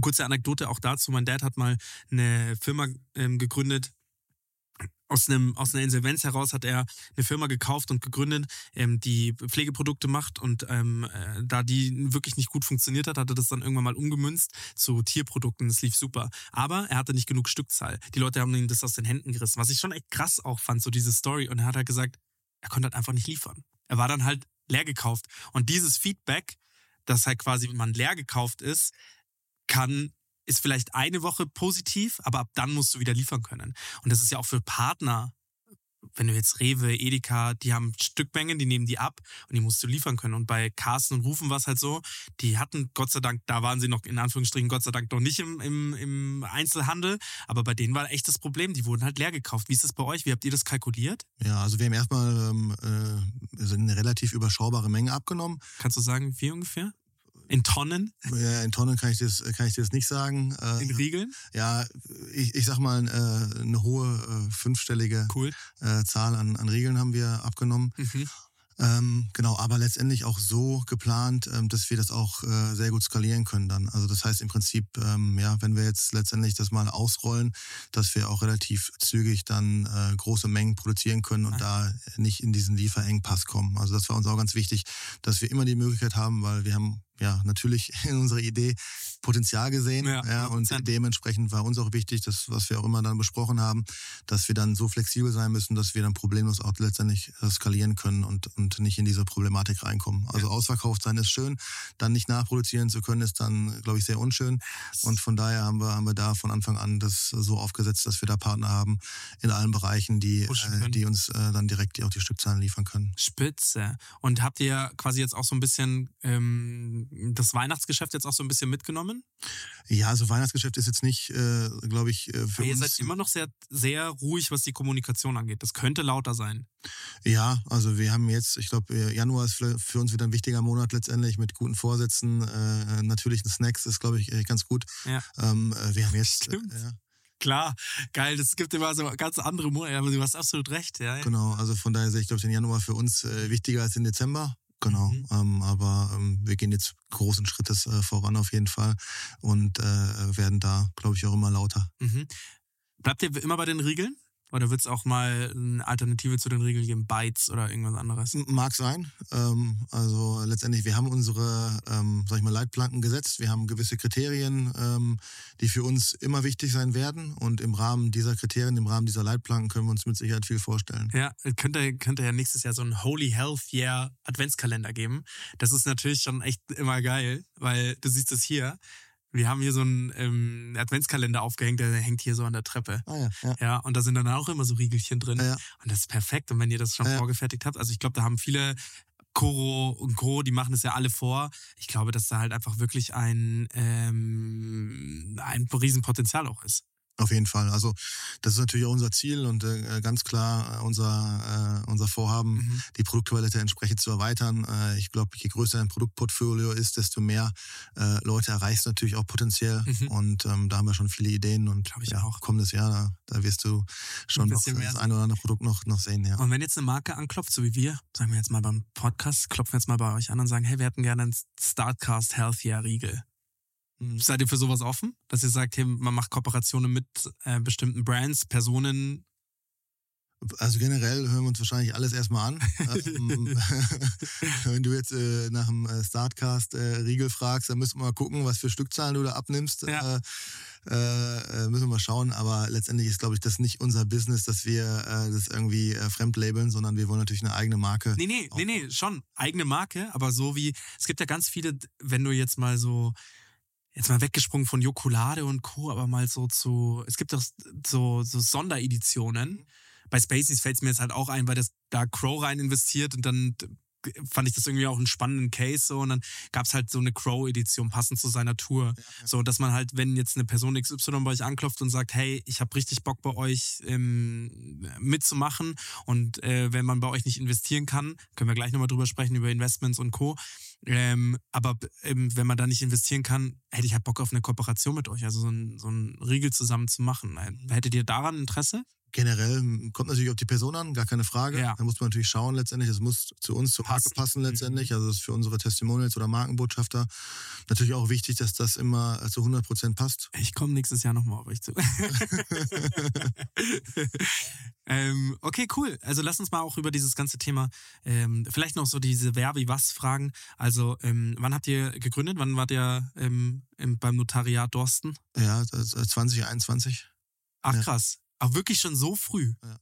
kurze Anekdote auch dazu. Mein Dad hat mal eine Firma ähm, gegründet, aus, einem, aus einer Insolvenz heraus hat er eine Firma gekauft und gegründet, ähm, die Pflegeprodukte macht und ähm, äh, da die wirklich nicht gut funktioniert hat, hat er das dann irgendwann mal umgemünzt zu Tierprodukten. Das lief super. Aber er hatte nicht genug Stückzahl. Die Leute haben ihm das aus den Händen gerissen, was ich schon echt krass auch fand, so diese Story. Und er hat halt gesagt, er konnte halt einfach nicht liefern. Er war dann halt leer gekauft. Und dieses Feedback, dass halt quasi man leer gekauft ist, kann ist vielleicht eine Woche positiv, aber ab dann musst du wieder liefern können. Und das ist ja auch für Partner wenn du jetzt Rewe, Edeka, die haben Stückmengen, die nehmen die ab und die musst du liefern können. Und bei Carsten und Rufen war es halt so, die hatten Gott sei Dank, da waren sie noch in Anführungsstrichen Gott sei Dank noch nicht im, im, im Einzelhandel, aber bei denen war echt das Problem, die wurden halt leer gekauft. Wie ist das bei euch? Wie habt ihr das kalkuliert? Ja, also wir haben erstmal ähm, äh, eine relativ überschaubare Menge abgenommen. Kannst du sagen, wie ungefähr? In Tonnen? Ja, in Tonnen kann ich das, kann ich das nicht sagen. Äh, in Riegeln? Ja, ich, ich sag mal, äh, eine hohe äh, fünfstellige cool. Zahl an, an Riegeln haben wir abgenommen. Mhm. Ähm, genau, aber letztendlich auch so geplant, ähm, dass wir das auch äh, sehr gut skalieren können dann. Also das heißt im Prinzip, ähm, ja, wenn wir jetzt letztendlich das mal ausrollen, dass wir auch relativ zügig dann äh, große Mengen produzieren können und ah. da nicht in diesen Lieferengpass kommen. Also das war uns auch ganz wichtig, dass wir immer die Möglichkeit haben, weil wir haben ja, natürlich in unserer Idee Potenzial gesehen. Ja, ja, und dementsprechend war uns auch wichtig, das, was wir auch immer dann besprochen haben, dass wir dann so flexibel sein müssen, dass wir dann problemlos auch letztendlich skalieren können und, und nicht in diese Problematik reinkommen. Also ja. ausverkauft sein ist schön, dann nicht nachproduzieren zu können, ist dann, glaube ich, sehr unschön. Und von daher haben wir, haben wir da von Anfang an das so aufgesetzt, dass wir da Partner haben in allen Bereichen, die, äh, die uns äh, dann direkt auch die Stückzahlen liefern können. Spitze. Und habt ihr quasi jetzt auch so ein bisschen ähm das Weihnachtsgeschäft jetzt auch so ein bisschen mitgenommen? Ja, also Weihnachtsgeschäft ist jetzt nicht, äh, glaube ich, äh, für Aber uns. Ihr seid immer noch sehr, sehr ruhig, was die Kommunikation angeht. Das könnte lauter sein. Ja, also wir haben jetzt, ich glaube, äh, Januar ist für, uns wieder ein wichtiger Monat letztendlich mit guten Vorsätzen. Äh, natürlichen Snacks ist, glaube ich, ganz gut. Ja. Ähm, äh, wir haben jetzt. Stimmt. Äh, ja klar, geil. Das gibt immer so ganz andere Monate, aber du hast absolut recht, ja. Genau, also von daher sehe ich, glaube ich, den Januar für uns äh, wichtiger als den Dezember. Genau, mhm. ähm, aber ähm, wir gehen jetzt großen Schrittes äh, voran auf jeden Fall und äh, werden da, glaube ich, auch immer lauter. Mhm. Bleibt ihr immer bei den Riegeln? Oder wird es auch mal eine Alternative zu den Regeln geben, Bytes oder irgendwas anderes? Mag sein. Ähm, also letztendlich, wir haben unsere, ähm, sag ich mal, Leitplanken gesetzt. Wir haben gewisse Kriterien, ähm, die für uns immer wichtig sein werden. Und im Rahmen dieser Kriterien, im Rahmen dieser Leitplanken können wir uns mit Sicherheit viel vorstellen. Ja, könnte, könnte ja nächstes Jahr so einen Holy Health Year Adventskalender geben. Das ist natürlich schon echt immer geil, weil du siehst es hier. Wir haben hier so einen ähm, Adventskalender aufgehängt, der hängt hier so an der Treppe. Ah, ja, ja. ja, und da sind dann auch immer so Riegelchen drin. Ja, ja. Und das ist perfekt. Und wenn ihr das schon ja, vorgefertigt habt, also ich glaube, da haben viele Koro und Co., die machen das ja alle vor. Ich glaube, dass da halt einfach wirklich ein, ähm, ein Riesenpotenzial auch ist. Auf jeden Fall. Also das ist natürlich auch unser Ziel und äh, ganz klar äh, unser, äh, unser Vorhaben, mhm. die Produktqualität entsprechend zu erweitern. Äh, ich glaube, je größer ein Produktportfolio ist, desto mehr äh, Leute erreichst du natürlich auch potenziell. Mhm. Und ähm, da haben wir schon viele Ideen und ich ja, auch. kommendes Jahr, da, da wirst du schon noch das ein oder andere Produkt noch, noch sehen. Ja. Und wenn jetzt eine Marke anklopft, so wie wir, sagen wir jetzt mal beim Podcast, klopfen jetzt mal bei euch an und sagen, hey, wir hätten gerne einen Startcast Healthier Riegel. Seid ihr für sowas offen? Dass ihr sagt, hey, man macht Kooperationen mit äh, bestimmten Brands, Personen? Also generell hören wir uns wahrscheinlich alles erstmal an. Ähm, wenn du jetzt äh, nach dem äh, Startcast äh, Riegel fragst, dann müssen wir mal gucken, was für Stückzahlen du da abnimmst. Ja. Äh, äh, müssen wir mal schauen. Aber letztendlich ist, glaube ich, das nicht unser Business, dass wir äh, das irgendwie äh, fremdlabeln, sondern wir wollen natürlich eine eigene Marke. Nee, nee, nee, nee, schon. Eigene Marke, aber so wie, es gibt ja ganz viele, wenn du jetzt mal so jetzt mal weggesprungen von Jokulade und Co., aber mal so zu, es gibt doch so, so Sondereditionen. Bei Spaceys fällt es mir jetzt halt auch ein, weil das da Crow rein investiert und dann fand ich das irgendwie auch einen spannenden Case so und dann gab es halt so eine Crow-Edition passend zu seiner Tour. Ja, ja. So, dass man halt, wenn jetzt eine Person XY bei euch anklopft und sagt, hey, ich habe richtig Bock bei euch ähm, mitzumachen und äh, wenn man bei euch nicht investieren kann, können wir gleich nochmal drüber sprechen, über Investments und Co., ähm, aber ähm, wenn man da nicht investieren kann, hätte ich halt Bock auf eine Kooperation mit euch, also so ein, so ein Riegel zusammen zu machen. Hättet ihr daran Interesse? Generell kommt natürlich auf die Person an, gar keine Frage. Ja. Da muss man natürlich schauen letztendlich. Das muss zu uns, zur Marke passen letztendlich. Mhm. Also das ist für unsere Testimonials oder Markenbotschafter natürlich auch wichtig, dass das immer zu 100 Prozent passt. Ich komme nächstes Jahr nochmal auf euch zu. ähm, okay, cool. Also lass uns mal auch über dieses ganze Thema, ähm, vielleicht noch so diese Wer wie was fragen. Also ähm, wann habt ihr gegründet? Wann wart ihr ähm, beim Notariat Dorsten? Ja, 2021. Ach krass. Auch wirklich schon so früh. Ja.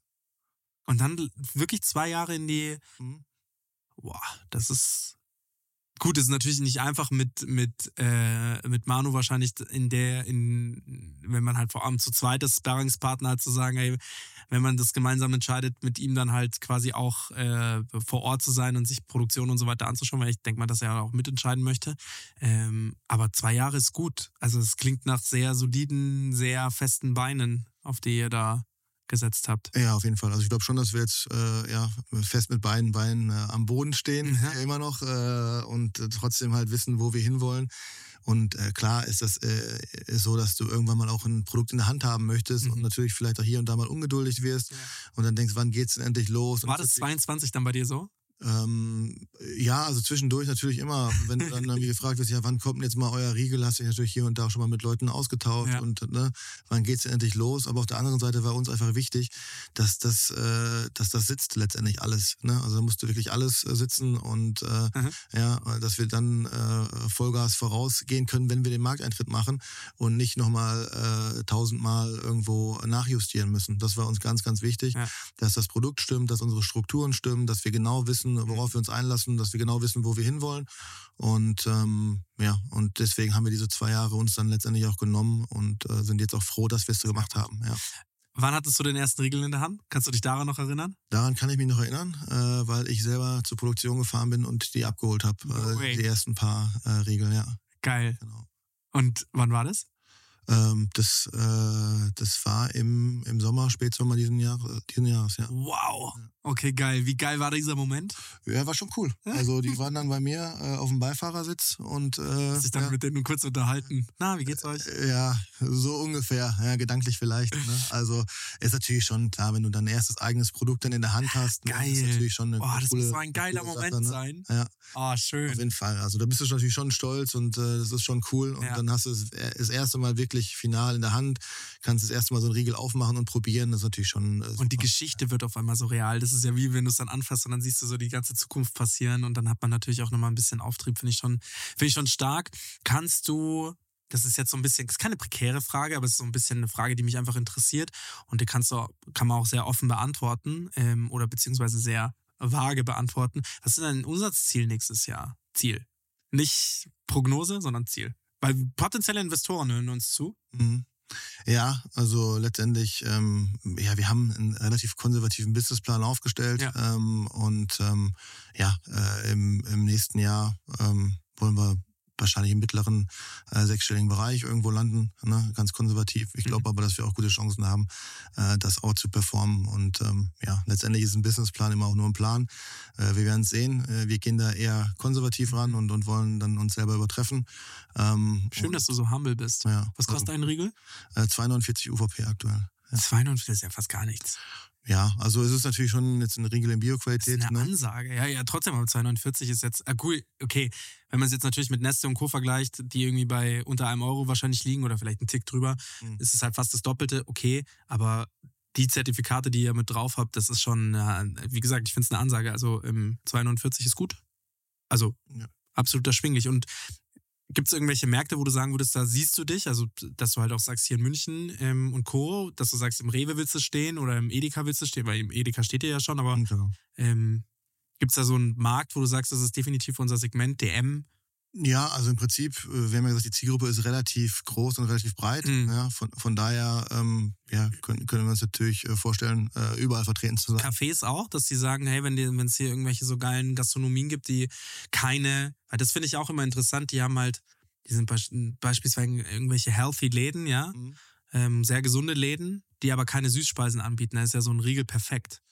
Und dann wirklich zwei Jahre in die. Mhm. Boah, das ist gut. Das ist natürlich nicht einfach mit mit äh, mit Manu wahrscheinlich in der in wenn man halt vor allem zu zweit das Sparringspartner hat zu sagen, ey, wenn man das gemeinsam entscheidet, mit ihm dann halt quasi auch äh, vor Ort zu sein und sich Produktion und so weiter anzuschauen, weil ich denke mal, dass er auch mitentscheiden möchte. Ähm, aber zwei Jahre ist gut. Also es klingt nach sehr soliden, sehr festen Beinen, auf die ihr da gesetzt habt. Ja, auf jeden Fall. Also ich glaube schon, dass wir jetzt äh, ja, fest mit beiden Beinen äh, am Boden stehen, Ja. ja. immer noch, äh, und äh, trotzdem halt wissen, wo wir hinwollen. Und äh, klar ist das äh, ist so, dass du irgendwann mal auch ein Produkt in der Hand haben möchtest Mhm. und natürlich vielleicht auch hier und da mal ungeduldig wirst und dann denkst, wann geht's denn endlich los? War das 22 dann bei dir so? Ähm, ja, also zwischendurch natürlich immer, wenn du dann irgendwie gefragt wirst, ja, wann kommt denn jetzt mal euer Riegel, hast du dich natürlich hier und da schon mal mit Leuten ausgetauscht Ja. und ne, wann geht's denn endlich los? Aber auf der anderen Seite war uns einfach wichtig, dass das, äh, dass das sitzt letztendlich alles. Ne? Also da musste wirklich alles äh, sitzen und äh, Mhm. ja, dass wir dann äh, Vollgas vorausgehen können, wenn wir den Markteintritt machen und nicht nochmal äh, tausendmal irgendwo nachjustieren müssen. Das war uns ganz, ganz wichtig, Ja. dass das Produkt stimmt, dass unsere Strukturen stimmen, dass wir genau wissen, worauf wir uns einlassen, dass wir genau wissen, wo wir hinwollen. Und ähm, ja, und deswegen haben wir diese zwei Jahre uns dann letztendlich auch genommen und äh, sind jetzt auch froh, dass wir es so gemacht haben. Ja. Wann hattest du den ersten Riegel in der Hand? Kannst du dich daran noch erinnern? Daran kann ich mich noch erinnern, äh, weil ich selber zur Produktion gefahren bin und die abgeholt habe. Äh, die ersten paar äh, Regeln, ja. Geil. Genau. Und wann war das? Ähm, das, äh, das war im, im Sommer, Spätsommer diesen, Jahr, diesen Jahres, ja. Wow. Okay, geil. Wie geil war dieser Moment? Ja, war schon cool. Also die waren dann bei mir äh, auf dem Beifahrersitz und äh, Hast dich dann ja, mit denen kurz unterhalten. Na, wie geht's euch? ja, so ungefähr, ja, gedanklich vielleicht. Ne? Also ist natürlich schon klar, wenn du dein erstes eigenes Produkt dann in der Hand hast. Ne? Geil. Ist natürlich schon eine Boah, das coole, muss so ein geiler Moment Sache, ne? sein. Ja, Oh, auf schön. jeden Fall. Also da bist du natürlich schon stolz und äh, das ist schon cool. Und Ja. dann hast du es äh, das erste Mal wirklich final in der Hand, kannst das erste Mal so einen Riegel aufmachen und probieren. Das ist natürlich schon. Äh, Und die. Geschichte wird auf einmal so real. Das ist ja wie wenn du es dann anfasst und dann siehst du so die ganze Zukunft passieren und dann hat man natürlich auch nochmal ein bisschen Auftrieb, finde ich schon, finde ich schon stark. Kannst du, das ist jetzt so ein bisschen, das ist keine prekäre Frage, aber es ist so ein bisschen eine Frage, die mich einfach interessiert und die kannst du, kann man auch sehr offen beantworten ähm, oder beziehungsweise sehr vage beantworten. Was ist denn dein Umsatzziel nächstes Jahr? Ziel. Nicht Prognose, sondern Ziel. Weil potenzielle Investoren hören uns zu. Mhm. Ja, also letztendlich, ähm, ja, wir haben einen relativ konservativen Businessplan aufgestellt Ja. ähm, und ähm, ja, äh, im, im nächsten Jahr ähm, wollen wir wahrscheinlich im mittleren äh, sechsstelligen Bereich irgendwo landen, ne? ganz konservativ. Ich glaube aber, dass wir auch gute Chancen haben, äh, das auch zu performen. Und ähm, ja, letztendlich ist ein Businessplan immer auch nur ein Plan. Äh, wir werden es sehen. Äh, wir gehen da eher konservativ ran und, und wollen dann uns selber übertreffen. Ähm, Schön, und, dass du so humble bist. ja, Was kostet ein Riegel? äh, 2,49 UVP aktuell. 92 ist ja fast gar nichts. Ja, also es ist natürlich schon jetzt eine Riegel in Das ist Bioqualität. eine Ne? Ansage. Ja, ja, trotzdem, aber 249 ist jetzt, ah, cool, okay. Wenn man es jetzt natürlich mit Neste und Co. vergleicht, die irgendwie bei unter einem Euro wahrscheinlich liegen oder vielleicht einen Tick drüber, Mhm. ist es halt fast das Doppelte, okay. Aber die Zertifikate, die ihr mit drauf habt, das ist schon, ja, wie gesagt, ich finde es eine Ansage. Also ähm, 249 ist gut. Also Ja. absolut erschwinglich. Und Gibt es irgendwelche Märkte, wo du sagen würdest, da siehst du dich? Also, dass du halt auch sagst, hier in München ähm, und Co., dass du sagst, im Rewe willst du stehen oder im Edeka willst du stehen, weil im Edeka steht ihr ja schon, aber Genau. ähm, gibt es da so einen Markt, wo du sagst, das ist definitiv unser Segment, DM? Ja, also im Prinzip, äh, wir haben ja gesagt, die Zielgruppe ist relativ groß und relativ breit. Mhm. Ja, von, von daher ähm, ja, können, können wir uns natürlich äh, vorstellen, äh, überall vertreten zu sein. Cafés auch, dass die sagen, hey, wenn es hier irgendwelche so geilen Gastronomien gibt, die keine, weil das finde ich auch immer interessant, die haben halt, die sind beis- beispielsweise irgendwelche healthy Läden, ja, Mhm. ähm, sehr gesunde Läden, die aber keine Süßspeisen anbieten. Da ist ja so ein Riegel perfekt.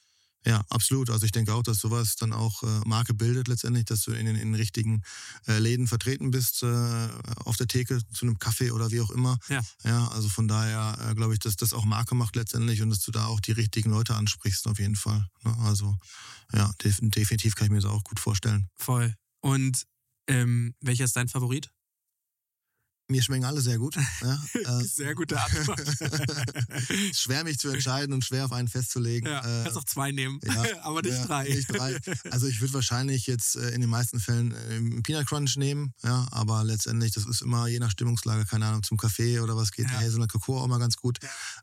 Ja, absolut. Also ich denke auch, dass sowas dann auch äh, Marke bildet letztendlich, dass du in den, in den richtigen äh, Läden vertreten bist, äh, auf der Theke zu einem Kaffee oder wie auch immer. Ja. Ja, also von daher äh, glaube ich, dass das auch Marke macht letztendlich und dass du da auch die richtigen Leute ansprichst auf jeden Fall. Ne? Also ja, def definitiv kann ich mir das auch gut vorstellen. Voll. Und ähm, welcher ist dein Favorit? Mir schmecken alle sehr gut. Ja, äh, Sehr gute Antwort. schwer mich zu entscheiden und schwer auf einen festzulegen. ja, Äh, kannst auch zwei nehmen, ja, aber nicht drei. Nicht drei. Also ich würde wahrscheinlich jetzt äh, in den meisten Fällen äh, einen Peanut Crunch nehmen, ja, aber letztendlich, das ist immer je nach Stimmungslage, keine Ahnung, zum Kaffee oder was geht, Ja. der Hazelnut Kakao auch mal ganz gut.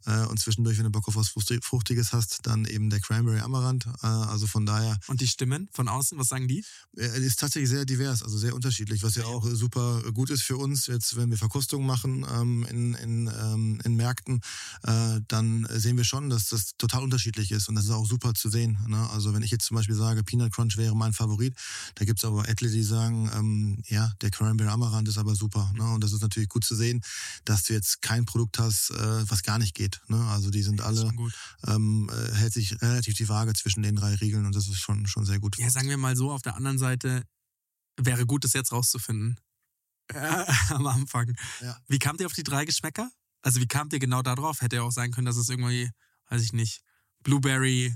Äh, und zwischendurch, wenn du Bock auf was Fruchti- Fruchtiges hast, dann eben der Cranberry Amaranth. Äh, also von daher, Und die Stimmen von außen, was sagen die? äh, ist tatsächlich sehr divers, also sehr unterschiedlich, was ja auch äh, super gut ist für uns. Jetzt, wenn wir Verkostungen machen ähm, in, in, ähm, in Märkten, äh, dann sehen wir schon, dass das total unterschiedlich ist und das ist auch super zu sehen. Ne? Also wenn ich jetzt zum Beispiel sage, Peanut Crunch wäre mein Favorit, da gibt es aber etliche, die sagen, ähm, ja, der Cranberry Amaranth ist aber super. Ne? Und das ist natürlich gut zu sehen, dass du jetzt kein Produkt hast, äh, was gar nicht geht. Ne? Also die sind alle, ähm, äh, hält sich relativ die Waage zwischen den drei Riegeln und das ist schon, schon sehr gut. Ja, sagen wir mal so, auf der anderen Seite wäre gut, das jetzt rauszufinden. Am Anfang. Ja. Wie kamt ihr auf die drei Geschmäcker? Also wie kamt ihr genau darauf? Hätte ja auch sein können, dass es irgendwie, weiß ich nicht, Blueberry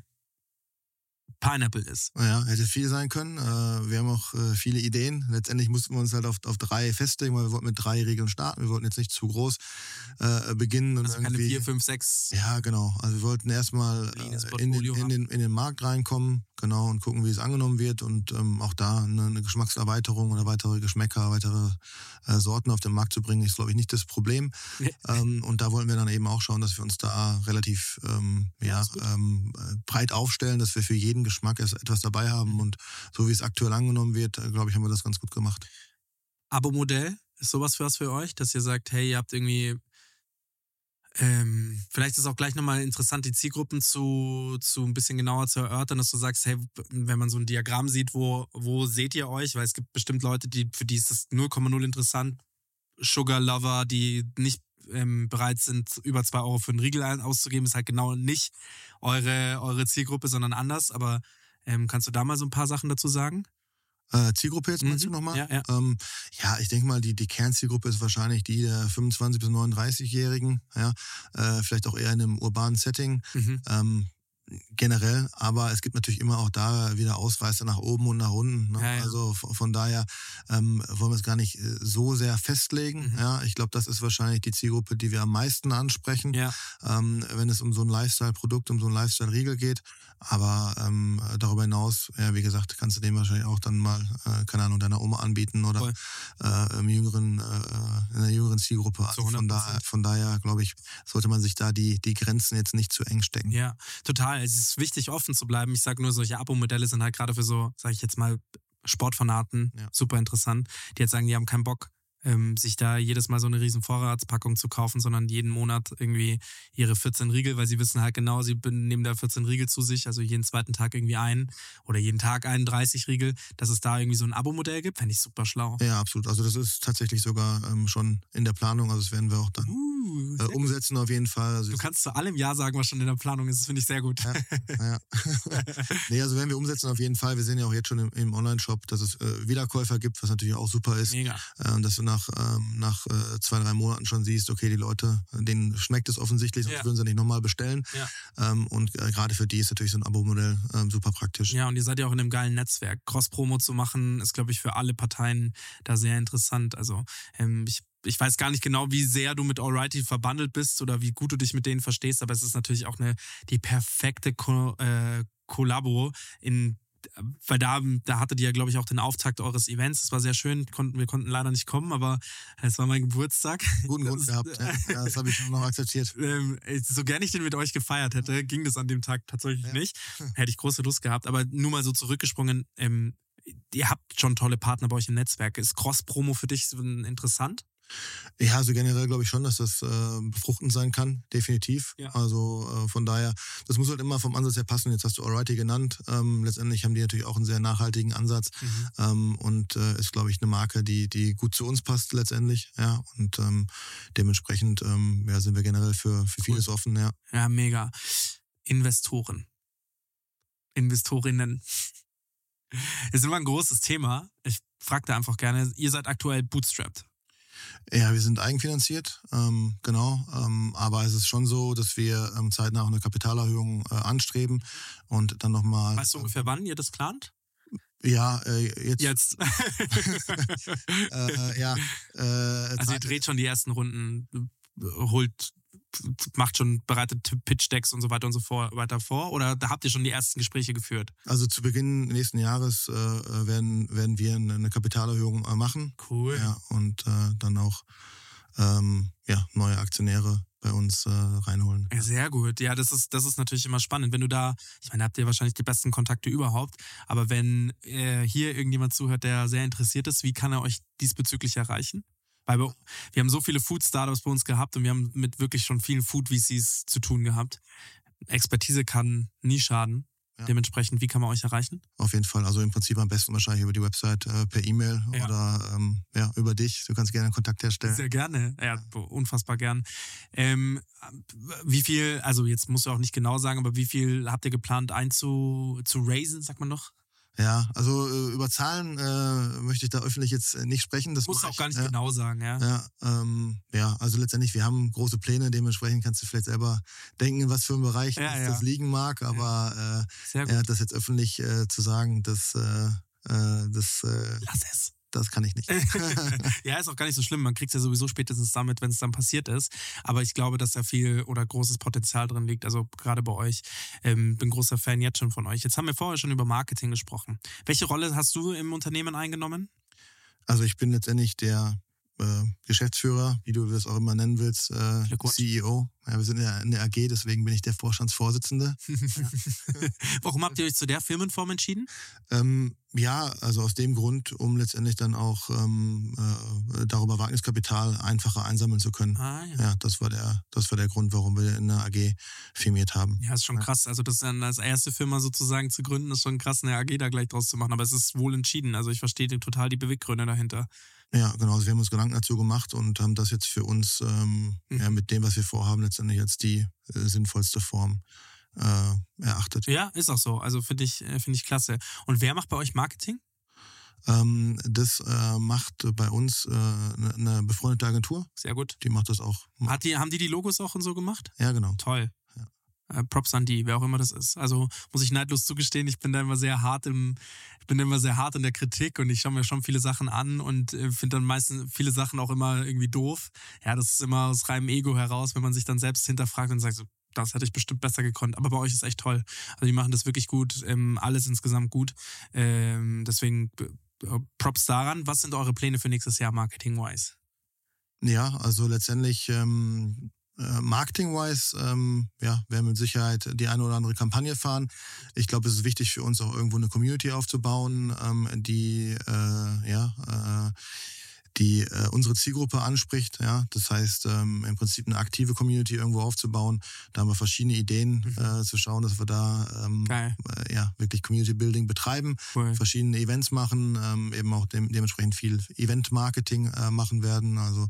Pineapple ist. Ja, hätte viel sein können. Äh, wir haben auch äh, viele Ideen. Letztendlich mussten wir uns halt auf, auf drei festlegen, weil wir wollten mit drei Regeln starten. Wir wollten jetzt nicht zu groß äh, beginnen. Und Also keine irgendwie, vier, fünf, sechs. Ja, genau. Also wir wollten erstmal äh, in, den, in, den, in den Markt reinkommen, genau, und gucken, wie es angenommen wird und ähm, auch da eine, eine Geschmackserweiterung oder weitere Geschmäcker, weitere äh, Sorten auf den Markt zu bringen, ist, glaube ich, nicht das Problem. Ähm, und da wollen wir dann eben auch schauen, dass wir uns da relativ ähm, ja, ähm, äh, breit aufstellen, dass wir für jeden Geschmack erst etwas dabei haben. Und so wie es aktuell angenommen wird, äh, glaube ich, haben wir das ganz gut gemacht. Abo-Modell ist sowas für was für euch, dass ihr sagt, hey, ihr habt irgendwie ähm, vielleicht ist auch gleich nochmal interessant, die Zielgruppen zu, zu ein bisschen genauer zu erörtern, dass du sagst, hey, wenn man so ein Diagramm sieht, wo, wo seht ihr euch? Weil es gibt bestimmt Leute, die, für die ist das 0,0 interessant. Sugar Lover, die nicht ähm, bereit sind, über zwei Euro für einen Riegel auszugeben, ist halt genau nicht eure, eure Zielgruppe, sondern anders. Aber ähm, kannst du da mal so ein paar Sachen dazu sagen? Äh, Zielgruppe jetzt meinst Mhm. du nochmal? Ja, ja. Ähm, ja, ich denke mal, die, die Kernzielgruppe ist wahrscheinlich die der 25- bis 39-Jährigen, ja, äh, vielleicht auch eher in einem urbanen Setting. Mhm. Ähm, generell, aber es gibt natürlich immer auch da wieder Ausreißer nach oben und nach unten. Ne? Ja, ja. Also von, daher ähm, wollen wir es gar nicht äh, so sehr festlegen. Mhm. Ja, ich glaube, das ist wahrscheinlich die Zielgruppe, die wir am meisten ansprechen, Ja. ähm, wenn es um so ein Lifestyle-Produkt, um so ein Lifestyle-Riegel geht. Aber ähm, darüber hinaus, ja, wie gesagt, kannst du dem wahrscheinlich auch dann mal, äh, keine Ahnung, deiner Oma anbieten oder äh, im jüngeren, äh, in einer jüngeren Zielgruppe. Also von 100%. daher, von daher glaube ich, sollte man sich da die, die Grenzen jetzt nicht zu eng stecken. Ja, total. Es ist wichtig, offen zu bleiben. Ich sage nur, solche Abo-Modelle sind halt gerade für so, sage ich jetzt mal, Sportfanaten Ja. super interessant, die jetzt sagen, die haben keinen Bock, ähm, sich da jedes Mal so eine riesen Vorratspackung zu kaufen, sondern jeden Monat irgendwie ihre 14 Riegel, weil sie wissen halt genau, sie nehmen da 14 Riegel zu sich, also jeden zweiten Tag irgendwie einen oder jeden Tag einen 30 Riegel, dass es da irgendwie so ein Abo-Modell gibt, fände ich super schlau. Ja, absolut. Also das ist tatsächlich sogar ähm, schon in der Planung. Also das werden wir auch dann Uh, äh, sehr gut. umsetzen auf jeden Fall. Also du kannst zu allem Ja sagen, was schon in der Planung ist, das finde ich sehr gut. Ja, ja. nee, also werden wir umsetzen auf jeden Fall. Wir sehen ja auch jetzt schon im, im Online-Shop, dass es äh, Wiederkäufer gibt, was natürlich auch super ist. Mega. Äh, dass du nach, ähm, nach äh, zwei, drei Monaten schon siehst, okay, die Leute, denen schmeckt es offensichtlich, sonst Ja. würden sie nicht nochmal bestellen. Ja. Ähm, und äh, gerade für die ist natürlich so ein Abo-Modell ähm, super praktisch. Ja, und ihr seid ja auch in einem geilen Netzwerk. Cross-Promo zu machen, ist, glaube ich, für alle Parteien da sehr interessant. Also ähm, ich, ich weiß gar nicht genau, wie sehr du mit Alrighty verbandelt bist oder wie gut du dich mit denen verstehst, aber es ist natürlich auch eine die perfekte Ko äh, Kollabo in weil da, da hattet ihr, glaube ich, auch den Auftakt eures Events. Das war sehr schön. Konnten, wir konnten leider nicht kommen, aber es war mein Geburtstag. Guten Grund Das- gehabt. Ja, ja, das habe ich noch akzeptiert. ähm, so gern ich den mit euch gefeiert hätte, ging das an dem Tag tatsächlich Ja. nicht. Hätte ich große Lust gehabt. Aber nur mal so zurückgesprungen, ähm, ihr habt schon tolle Partner bei euch im Netzwerk. Ist Cross-Promo für dich so interessant? Ja, also generell glaube ich schon, dass das äh, befruchtend sein kann, definitiv. Ja. Also äh, von daher, das muss halt immer vom Ansatz her passen. Jetzt hast du Alrighty genannt. Ähm, letztendlich haben die natürlich auch einen sehr nachhaltigen Ansatz ähm, und äh, ist, glaube ich, eine Marke, die, die gut zu uns passt letztendlich. Ja, und ähm, dementsprechend ähm, ja, sind wir generell für, für vieles offen. Ja. Ja, mega. Investoren. Investorinnen. Ist immer ein großes Thema. Ich frage da einfach gerne, ihr seid aktuell bootstrapped. Ja, wir sind eigenfinanziert, ähm, genau. Ähm, aber es ist schon so, dass wir ähm, zeitnah auch eine Kapitalerhöhung äh, anstreben und dann nochmal. Weißt du ungefähr, wann ihr das plant? Ja, äh, jetzt. Jetzt. Äh, ja. Äh, also ihr dreht schon die ersten Runden, äh, holt, macht schon, bereitet Pitch-Decks und so weiter und so vor, weiter vor? Oder da habt ihr schon die ersten Gespräche geführt? also zu Beginn nächsten Jahres äh, werden, werden wir eine Kapitalerhöhung äh, machen. Cool. Ja, und äh, dann auch ähm, ja, neue Aktionäre bei uns äh, reinholen. Ja, sehr gut. Ja, das ist, das ist natürlich immer spannend. Wenn du da, ich meine, habt ihr wahrscheinlich die besten Kontakte überhaupt, aber wenn äh, hier irgendjemand zuhört, der sehr interessiert ist, wie kann er euch diesbezüglich erreichen? Weil wir, haben so viele Food-Startups bei uns gehabt und wir haben mit wirklich schon vielen Food-VCs zu tun gehabt. Expertise kann nie schaden. Ja. Dementsprechend, wie kann man euch erreichen? Auf jeden Fall. Also im Prinzip am besten wahrscheinlich über die Website äh, per E-Mail Ja. oder ähm, ja, über dich. Du kannst gerne Kontakt herstellen. Sehr gerne. Ja, unfassbar gern. Ähm, wie viel, also jetzt musst du auch nicht genau sagen, aber wie viel habt ihr geplant einzu zu raisen, sagt man noch? Ja, also äh, über Zahlen äh, möchte ich da öffentlich jetzt äh, nicht sprechen. Das mach auch ich, gar nicht ja. genau sagen, ja. Ja, ähm, ja, also letztendlich, wir haben große Pläne, dementsprechend kannst du vielleicht selber denken, in was für einem Bereich Ja, das, ja. das liegen mag, aber äh, das jetzt öffentlich äh, zu sagen, das, äh, das, Lass es. Das kann ich nicht. ja, ist auch gar nicht so schlimm. Man kriegt es ja sowieso spätestens damit, wenn es dann passiert ist. Aber ich glaube, dass da viel oder großes Potenzial drin liegt. Also gerade bei euch. Ähm, bin großer Fan jetzt schon von euch. Jetzt haben wir vorher schon über Marketing gesprochen. Welche Rolle hast du im Unternehmen eingenommen? Also ich bin letztendlich der äh, Geschäftsführer, wie du das auch immer nennen willst, äh. CEO. Ja, wir sind in der, in der AG, deswegen bin ich der Vorstandsvorsitzende. Warum habt ihr euch zu der Firmenform entschieden? Ähm, ja, also aus dem Grund, um letztendlich dann auch ähm, äh, darüber Wagniskapital einfacher einsammeln zu können. Ah, ja. Ja, das war der, das war der Grund, warum wir in der AG firmiert haben. Ja, ist schon krass. Also das dann als erste Firma sozusagen zu gründen, ist schon krass, eine AG da gleich draus zu machen. Aber es ist wohl entschieden. Also ich verstehe total die Beweggründe dahinter. Ja, genau. Also wir haben uns Gedanken dazu gemacht und haben das jetzt für uns ähm, Mhm. ja, mit dem, was wir vorhaben, letztendlich als die äh, sinnvollste Form äh, erachtet. Ja, ist auch so. Also finde ich, äh, finde ich klasse. Und wer macht bei euch Marketing? Ähm, das äh, macht bei uns äh, eine, eine befreundete Agentur. Sehr gut. Die macht das auch. Hat die, haben die die Logos auch und so gemacht? Ja, genau. Toll. Äh, Props an die, wer auch immer das ist. Also muss ich neidlos zugestehen, ich bin da immer sehr hart im, ich bin immer sehr hart in der Kritik und ich schaue mir schon viele Sachen an und äh, finde dann meistens viele Sachen auch immer irgendwie doof. Ja, das ist immer aus reinem Ego heraus, wenn man sich dann selbst hinterfragt und sagt, so, das hätte ich bestimmt besser gekonnt. Aber bei euch ist echt toll. Also die machen das wirklich gut, ähm, alles insgesamt gut. Ähm, deswegen Props daran. Was sind eure Pläne für nächstes Jahr marketing-wise? Ja, also letztendlich ähm, äh, Marketing-wise, ähm, ja, werden wir mit Sicherheit die eine oder andere Kampagne fahren. Ich glaube, es ist wichtig für uns auch irgendwo eine Community aufzubauen, ähm, die äh, ja äh, die äh, unsere Zielgruppe anspricht. Ja, das heißt ähm, im Prinzip eine aktive Community irgendwo aufzubauen. Da haben wir verschiedene Ideen äh, zu schauen, dass wir da ähm, äh, ja wirklich Community Building betreiben, Cool. verschiedene Events machen, ähm, eben auch dem, dementsprechend viel Event Marketing äh, machen werden. Also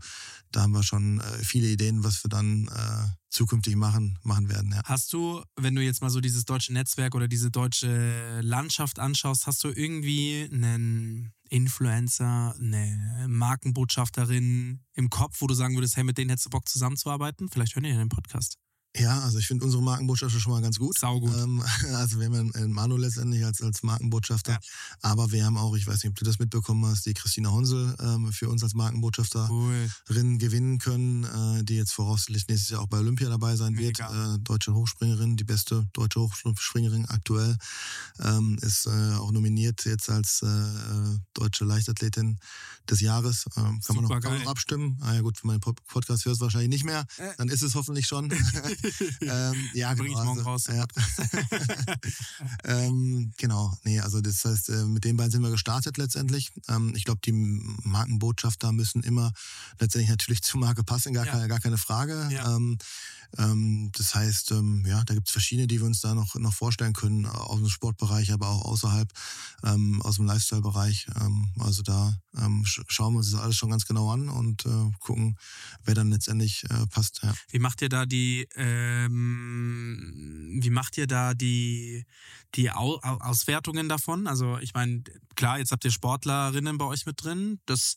da haben wir schon äh, viele Ideen, was wir dann äh, zukünftig machen machen werden. Ja. Hast du, wenn du jetzt mal so dieses deutsche Netzwerk oder diese deutsche Landschaft anschaust, hast du irgendwie einen Influencer, eine Markenbotschafterin im Kopf, wo du sagen würdest, hey, mit denen hättest du Bock zusammenzuarbeiten? Vielleicht hören die ja den Podcast. Ja, also ich finde unsere Markenbotschafter schon mal ganz gut. Saugut. Ähm, also wir haben einen Manu letztendlich als, als Markenbotschafter. Ja. Aber wir haben auch, ich weiß nicht, ob du das mitbekommen hast, die Christina Honsel ähm, für uns als Markenbotschafterin Cool. gewinnen können, äh, die jetzt voraussichtlich nächstes Jahr auch bei Olympia dabei sein wird. Mega. Äh, deutsche Hochspringerin, die beste deutsche Hochspringerin aktuell, ähm, ist äh, auch nominiert jetzt als äh, äh, deutsche Leichtathletin des Jahres. Ähm, kann, man noch, kann man noch abstimmen. Ah ja gut, wenn man den Pod- Podcast hört, wahrscheinlich nicht mehr. Äh. Dann ist es hoffentlich schon. ähm, ja, Bring ich genau. morgen raus, den ja. ähm, genau, nee, also das heißt, äh, mit den beiden sind wir gestartet letztendlich. Ähm, ich glaube, die Markenbotschafter müssen immer letztendlich natürlich zur Marke passen, gar, Ja. keine, gar keine Frage. Ja. Ähm, das heißt, ähm, ja, da gibt es verschiedene, die wir uns da noch, noch vorstellen können, aus dem Sportbereich, aber auch außerhalb, ähm, aus dem Lifestyle-Bereich. Ähm, also da ähm, sch schauen wir uns das alles schon ganz genau an und äh, gucken, wer dann letztendlich äh, passt. Ja. Wie macht ihr da die, ähm, wie macht ihr da die, die Au Au Auswertungen davon? Also ich meine, klar, jetzt habt ihr Sportlerinnen bei euch mit drin. Das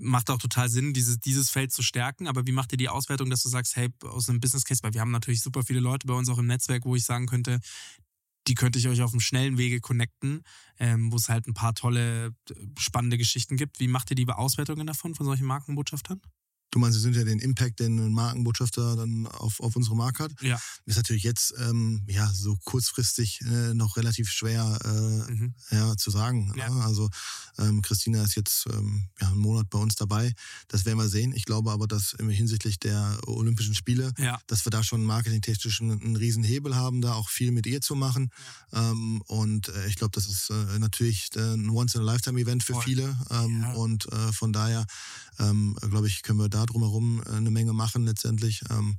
macht auch total Sinn, dieses, dieses Feld zu stärken. Aber wie macht ihr die Auswertung, dass du sagst, hey, aus einem Business Case, weil wir haben natürlich super viele Leute bei uns auch im Netzwerk, wo ich sagen könnte, die könnte ich euch auf einem schnellen Wege connecten, ähm, wo es halt ein paar tolle, spannende Geschichten gibt. Wie macht ihr die Auswertungen davon, von solchen Markenbotschaftern? Du meinst, Sie sind ja den Impact, den ein Markenbotschafter dann auf, auf unsere Marke hat. Ja. Ist natürlich jetzt ähm, ja so kurzfristig äh, noch relativ schwer äh, Mhm. ja, zu sagen. Ja. Ne? Also ähm, Christina ist jetzt ähm, ja, einen Monat bei uns dabei. Das werden wir sehen. Ich glaube aber, dass hinsichtlich der Olympischen Spiele, Ja. dass wir da schon marketingtechnisch einen, einen riesen Hebel haben, da auch viel mit ihr zu machen. Ähm, und äh, ich glaube, das ist äh, natürlich äh, ein Once-in-a-Lifetime-Event für Voll. viele. Ähm, Ja. Und äh, von daher, ähm, glaube ich, können wir da drumherum äh, eine Menge machen letztendlich. Ähm,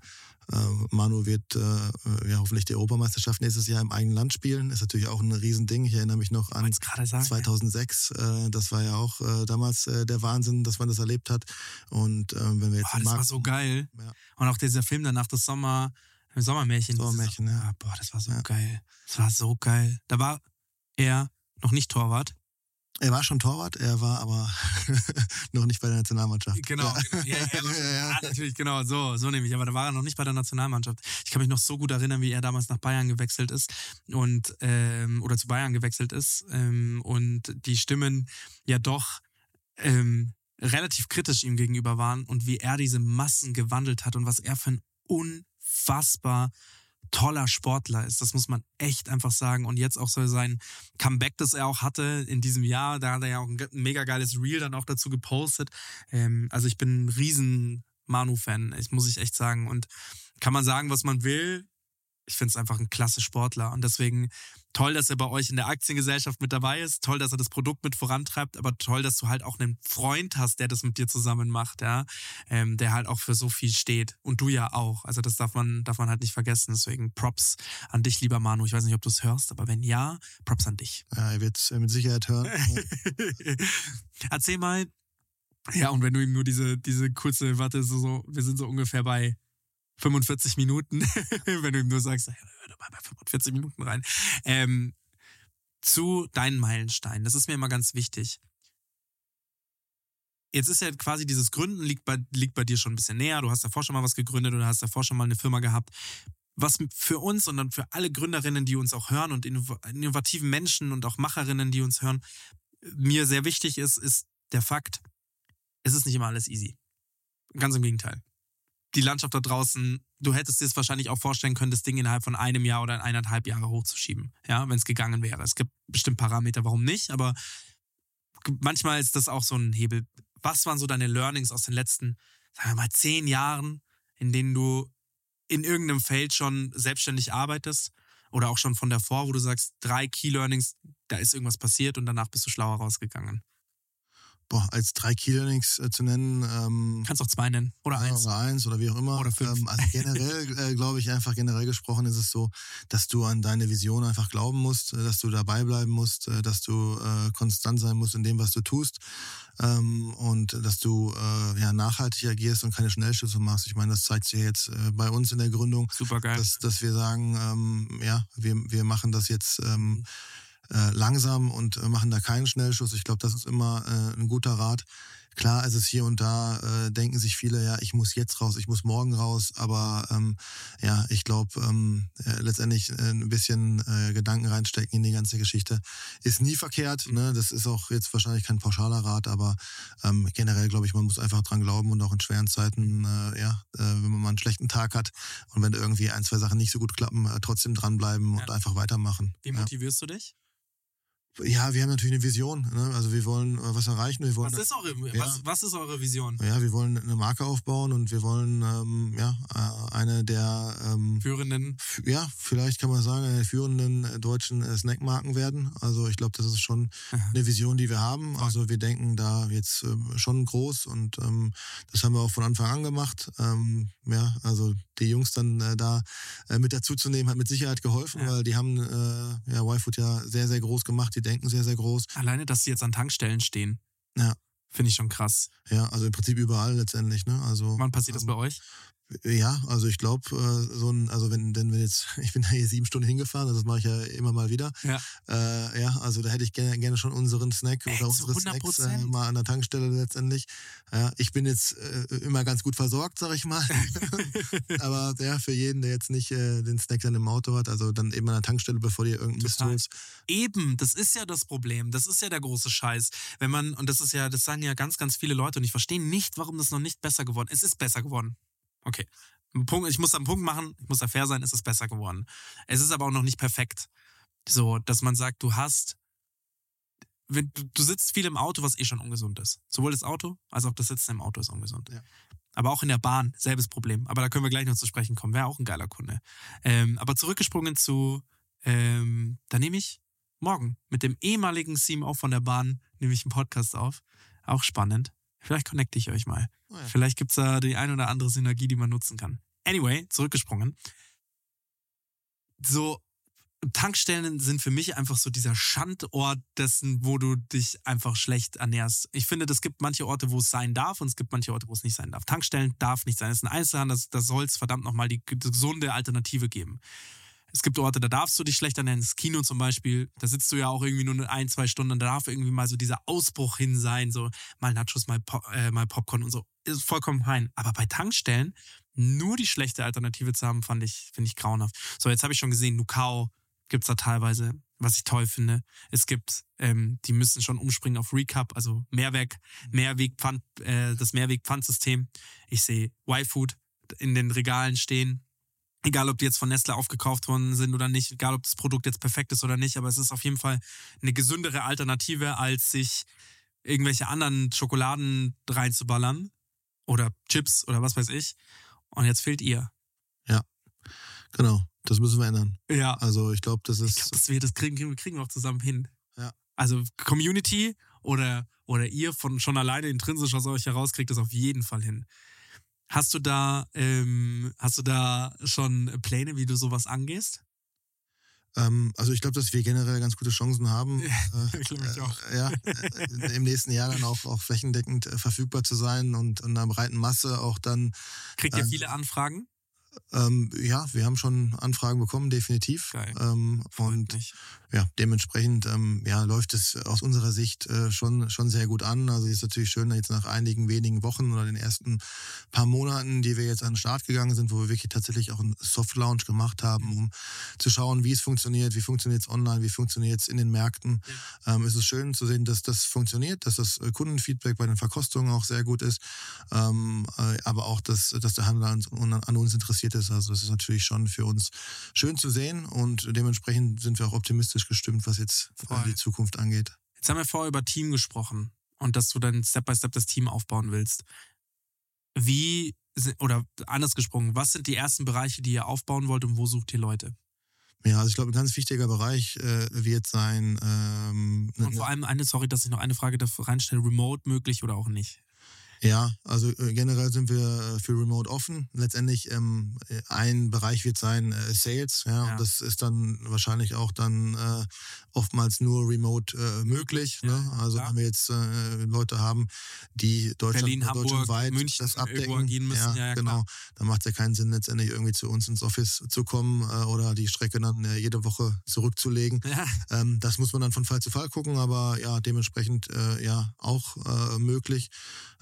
äh, Manu wird äh, ja hoffentlich die Europameisterschaft nächstes Jahr im eigenen Land spielen. Ist natürlich auch ein Riesending. Ich erinnere mich noch an sagen. 2006. Äh, das war ja auch äh, damals äh, der Wahnsinn, dass man das erlebt hat. Und wenn wir jetzt Boah, das war Markt- so geil. Ja. Und auch dieser Film danach, das Sommer, Sommermärchen. Sommermärchen, ja. Ah, Boah, das war so Ja. geil. Das war so geil. Da war er noch nicht Torwart. Er war schon Torwart, er war aber noch nicht bei der Nationalmannschaft. Genau, Ja. genau. Ja, ja, Ja, ja. ja, natürlich, genau, so, so nämlich. Aber da war er noch nicht bei der Nationalmannschaft. Ich kann mich noch so gut erinnern, wie er damals nach Bayern gewechselt ist und ähm, oder zu Bayern gewechselt ist ähm, und die Stimmen ja doch ähm, relativ kritisch ihm gegenüber waren und wie er diese Massen gewandelt hat und was er für ein unfassbar toller Sportler ist. Das muss man echt einfach sagen. Und jetzt auch so sein Comeback, das er auch hatte in diesem Jahr, da hat er ja auch ein mega geiles Reel dann auch dazu gepostet. Ähm, also ich bin ein riesen Manu-Fan, muss ich echt sagen. Und kann man sagen, was man will. Ich finde es einfach ein klasse Sportler. Und deswegen toll, dass er bei euch in der Aktiengesellschaft mit dabei ist. Toll, dass er das Produkt mit vorantreibt. Aber toll, dass du halt auch einen Freund hast, der das mit dir zusammen macht, ja. Ähm, der halt auch für so viel steht. Und du ja auch. Also das darf man, darf man halt nicht vergessen. Deswegen Props an dich, lieber Manu. Ich weiß nicht, ob du es hörst, aber wenn ja, Props an dich. Ja, er wird es mit Sicherheit hören. Erzähl mal. Ja, und wenn du ihm nur diese, diese kurze, warte, so, so, wir sind so ungefähr bei 45 Minuten, wenn du ihm nur sagst, hör doch mal bei 45 Minuten rein. Ähm, zu deinen Meilensteinen. Das ist mir immer ganz wichtig. Jetzt ist ja quasi dieses Gründen liegt bei, liegt bei dir schon ein bisschen näher. Du hast davor schon mal was gegründet oder hast davor schon mal eine Firma gehabt. Was für uns und dann für alle Gründerinnen, die uns auch hören und innov- innovativen Menschen und auch Macherinnen, die uns hören, mir sehr wichtig ist, ist der Fakt, es ist nicht immer alles easy. Ganz im Gegenteil. Die Landschaft da draußen, du hättest dir es wahrscheinlich auch vorstellen können, das Ding innerhalb von einem Jahr oder eineinhalb Jahre hochzuschieben, ja, wenn es gegangen wäre. Es gibt bestimmt Parameter, warum nicht, aber manchmal ist das auch so ein Hebel. Was waren so deine Learnings aus den letzten, sagen wir mal, zehn Jahren, in denen du in irgendeinem Feld schon selbstständig arbeitest oder auch schon von davor, wo du sagst, drei Key Learnings, da ist irgendwas passiert und danach bist du schlauer rausgegangen. Boah, als drei Key-Learnings äh, zu nennen, ähm, Kannst auch zwei nennen oder eins. Oder eins oder wie auch immer. Oder fünf. Ähm, also generell, äh, glaube ich, einfach generell gesprochen ist es so, dass du an deine Vision einfach glauben musst, äh, dass du dabei bleiben musst, äh, dass du äh, konstant sein musst in dem, was du tust ähm, und dass du äh, ja, nachhaltig agierst und keine Schnellschüsse machst. Ich meine, das zeigt sich jetzt bei uns in der Gründung, Super geil. dass, dass wir sagen, ähm, ja, wir, wir machen das jetzt ähm, äh, langsam und äh, machen da keinen Schnellschuss. Ich glaube, das ist immer äh, ein guter Rat. Klar ist es hier und da, äh, denken sich viele, ja, ich muss jetzt raus, ich muss morgen raus, aber ähm, ja, ich glaube, ähm, äh, letztendlich äh, ein bisschen äh, Gedanken reinstecken in die ganze Geschichte ist nie verkehrt. Ne? Das ist auch jetzt wahrscheinlich kein pauschaler Rat, aber ähm, generell glaube ich, man muss einfach dran glauben und auch in schweren Zeiten, äh, ja, äh, wenn man mal einen schlechten Tag hat und wenn irgendwie ein, zwei Sachen nicht so gut klappen, äh, trotzdem dranbleiben und Ja. einfach weitermachen. Wie ja. motivierst du dich? Ja, wir haben natürlich eine Vision. Ne? Also wir wollen äh, was erreichen. Wir wollen, Was ist, eure, Ja. was, was ist eure Vision? ja, wir wollen eine Marke aufbauen und wir wollen ähm, ja äh, eine der ähm, Führenden. ja vielleicht kann man sagen eine der führenden deutschen äh, Snackmarken werden. Also ich glaube, das ist schon eine Vision, die wir haben. Also wir denken da jetzt ähm, schon groß und ähm, das haben wir auch von Anfang an gemacht. Ähm, ja, also die Jungs dann äh, da äh, mit dazu zu nehmen, hat mit Sicherheit geholfen, Ja. weil die haben äh, ja YFood ja sehr sehr groß gemacht. Die denken sehr sehr groß. Alleine, dass sie jetzt an Tankstellen stehen. Ja. Finde ich schon krass. Ja, also im Prinzip überall letztendlich, ne? Also Wann passiert das ähm, bei euch? Ja, also ich glaube, äh, so ein, also wenn, denn wenn jetzt, ich bin da hier sieben Stunden hingefahren, also das mache ich ja immer mal wieder. Ja. Äh, ja, also da hätte ich gerne, gerne schon unseren Snack oder zu unsere Snacks äh, 100%. mal an der Tankstelle letztendlich. Ja, ich bin jetzt äh, immer ganz gut versorgt, sag ich mal. Aber ja, für jeden, der jetzt nicht äh, den Snack dann im Auto hat, also dann eben an der Tankstelle, bevor dir irgendein Mist holst. Eben, das ist ja das Problem. Das ist ja der große Scheiß. Wenn man, und das ist ja, das sagen ja ganz, ganz viele Leute und ich verstehe nicht, warum das noch nicht besser geworden ist. Es ist besser geworden. Okay. Punkt, ich muss einen Punkt machen, ich muss da fair sein, es ist besser geworden. Es ist aber auch noch nicht perfekt. So, dass man sagt, du hast, wenn, du, du sitzt viel im Auto, was eh schon ungesund ist. Sowohl das Auto als auch das Sitzen im Auto ist ungesund. Ja. Aber auch in der Bahn, selbes Problem. Aber da können wir gleich noch zu sprechen kommen. Wäre auch ein geiler Kunde. Ähm, aber zurückgesprungen zu, ähm, da nehme ich morgen mit dem ehemaligen CMO von der Bahn, nehme ich einen Podcast auf. Auch spannend. Vielleicht connecte ich euch mal. Oh ja. Vielleicht gibt es da die ein oder andere Synergie, die man nutzen kann. Anyway, zurückgesprungen. So, Tankstellen sind für mich einfach so dieser Schandort dessen, wo du dich einfach schlecht ernährst. Ich finde, es gibt manche Orte, wo es sein darf und es gibt manche Orte, wo es nicht sein darf. Tankstellen darf nicht sein. Das ist ein Einzelhandel, das soll es verdammt nochmal die gesunde Alternative geben. Es gibt Orte, da darfst du dich schlecht ernähren. Das Kino zum Beispiel, da sitzt du ja auch irgendwie nur ein, zwei Stunden. Da darf irgendwie mal so dieser Ausbruch hin sein. So mal Nachos, mal, Pop, äh, mal Popcorn und so. Ist vollkommen fein. Aber bei Tankstellen nur die schlechte Alternative zu haben, fand ich, finde ich grauenhaft. So, jetzt habe ich schon gesehen, Nukao gibt's da teilweise, was ich toll finde. Es gibt, ähm, die müssen schon umspringen auf Recap, also Mehrweg, Mehrwegpfand, äh, das Mehrwegpfandsystem. Ich sehe Y-Food in den Regalen stehen. Egal, ob die jetzt von Nestle aufgekauft worden sind oder nicht, egal, ob das Produkt jetzt perfekt ist oder nicht, aber es ist auf jeden Fall eine gesündere Alternative, als sich irgendwelche anderen Schokoladen reinzuballern oder Chips oder was weiß ich. Und jetzt fehlt ihr. Genau, das müssen wir ändern. Ja. Also ich glaube, das Ich ist. glaube, das, wir, das kriegen, kriegen kriegen wir auch zusammen hin. Ja. Also Community oder, oder ihr von schon alleine intrinsisch aus euch heraus kriegt das auf jeden Fall hin. Hast du da, ähm, hast du da schon Pläne, wie du sowas angehst? Ähm, also ich glaube, dass wir generell ganz gute Chancen haben, äh, äh, ja, äh, im nächsten Jahr dann auch, auch flächendeckend äh, verfügbar zu sein und in einer breiten Masse auch dann, Kriegt ihr Ähm, viele Anfragen? ähm, ja, wir haben schon Anfragen bekommen, definitiv. Geil. Ähm, und. Ja, dementsprechend ähm, ja, läuft es aus unserer Sicht äh, schon, schon sehr gut an. Also ist natürlich schön, jetzt nach einigen wenigen Wochen oder den ersten paar Monaten, die wir jetzt an den Start gegangen sind, wo wir wirklich tatsächlich auch einen Soft Launch gemacht haben, um zu schauen, wie es funktioniert, wie funktioniert es online, wie funktioniert es in den Märkten. Ähm, ist es schön zu sehen, dass das funktioniert, dass das äh, Kundenfeedback bei den Verkostungen auch sehr gut ist, ähm, äh, aber auch, dass, dass der Handel an, an uns interessiert ist. Also das ist natürlich schon für uns schön zu sehen und dementsprechend sind wir auch optimistisch gestimmt, was jetzt äh, Voll. die Zukunft angeht. Jetzt haben wir vorher über Team gesprochen und dass du dann Step by Step das Team aufbauen willst. Wie, oder anders gesprochen, was sind die ersten Bereiche, die ihr aufbauen wollt und wo sucht ihr Leute? Ja, also ich glaube, ein ganz wichtiger Bereich äh, wird sein, ähm, ne- Und vor allem eine, sorry, dass ich noch eine Frage dafür reinstelle, remote möglich oder auch nicht? Ja, also äh, generell sind wir äh, für Remote offen. Letztendlich ähm, äh, ein Bereich wird sein äh, Sales, ja, Ja. und das ist dann wahrscheinlich auch dann äh, oftmals nur Remote äh, möglich. Ja, ne? Also klar. wenn wir jetzt Leute haben, die Deutschland, Berlin, Hamburg, deutschlandweit München das abdecken, müssen. ja, Ja, genau, dann macht es ja keinen Sinn letztendlich irgendwie zu uns ins Office zu kommen oder die Strecke dann jede Woche zurückzulegen. Ähm, das muss man dann von Fall zu Fall gucken, aber ja, dementsprechend ja auch möglich.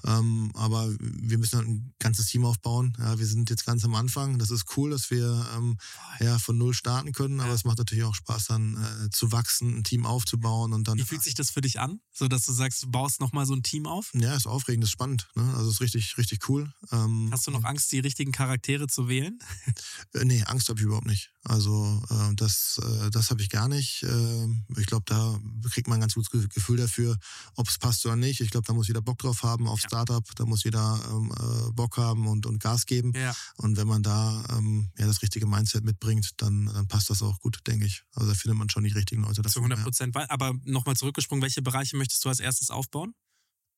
Ähm, aber wir müssen halt ein ganzes Team aufbauen. Ja, wir sind jetzt ganz am Anfang. Das ist cool, dass wir ähm, ja von null starten können, aber Ja. es macht natürlich auch Spaß, dann äh, zu wachsen, ein Team aufzubauen und dann. Wie fühlt sich das für dich an? So, dass du sagst, du baust nochmal so ein Team auf? ja, ist aufregend, ist spannend. Ne? Also ist richtig, richtig cool. Ähm, Hast du noch Angst, die richtigen Charaktere zu wählen? Äh, nee, Angst habe ich überhaupt nicht. Also äh, das, äh, das habe ich gar nicht. Äh, ich glaube, da kriegt man ein ganz gutes Ge- Gefühl dafür, ob es passt oder nicht. Ich glaube, da muss jeder Bock drauf haben auf Startup. Da muss jeder ähm, äh, Bock haben und, und Gas geben. Ja. Und wenn man da ähm, ja, das richtige Mindset mitbringt, dann, dann passt das auch gut, denke ich. Also da findet man schon die richtigen Leute Zu dafür. 100 ja. Prozent. Aber nochmal zurückgesprungen, welche Bereiche möchtest du als erstes aufbauen?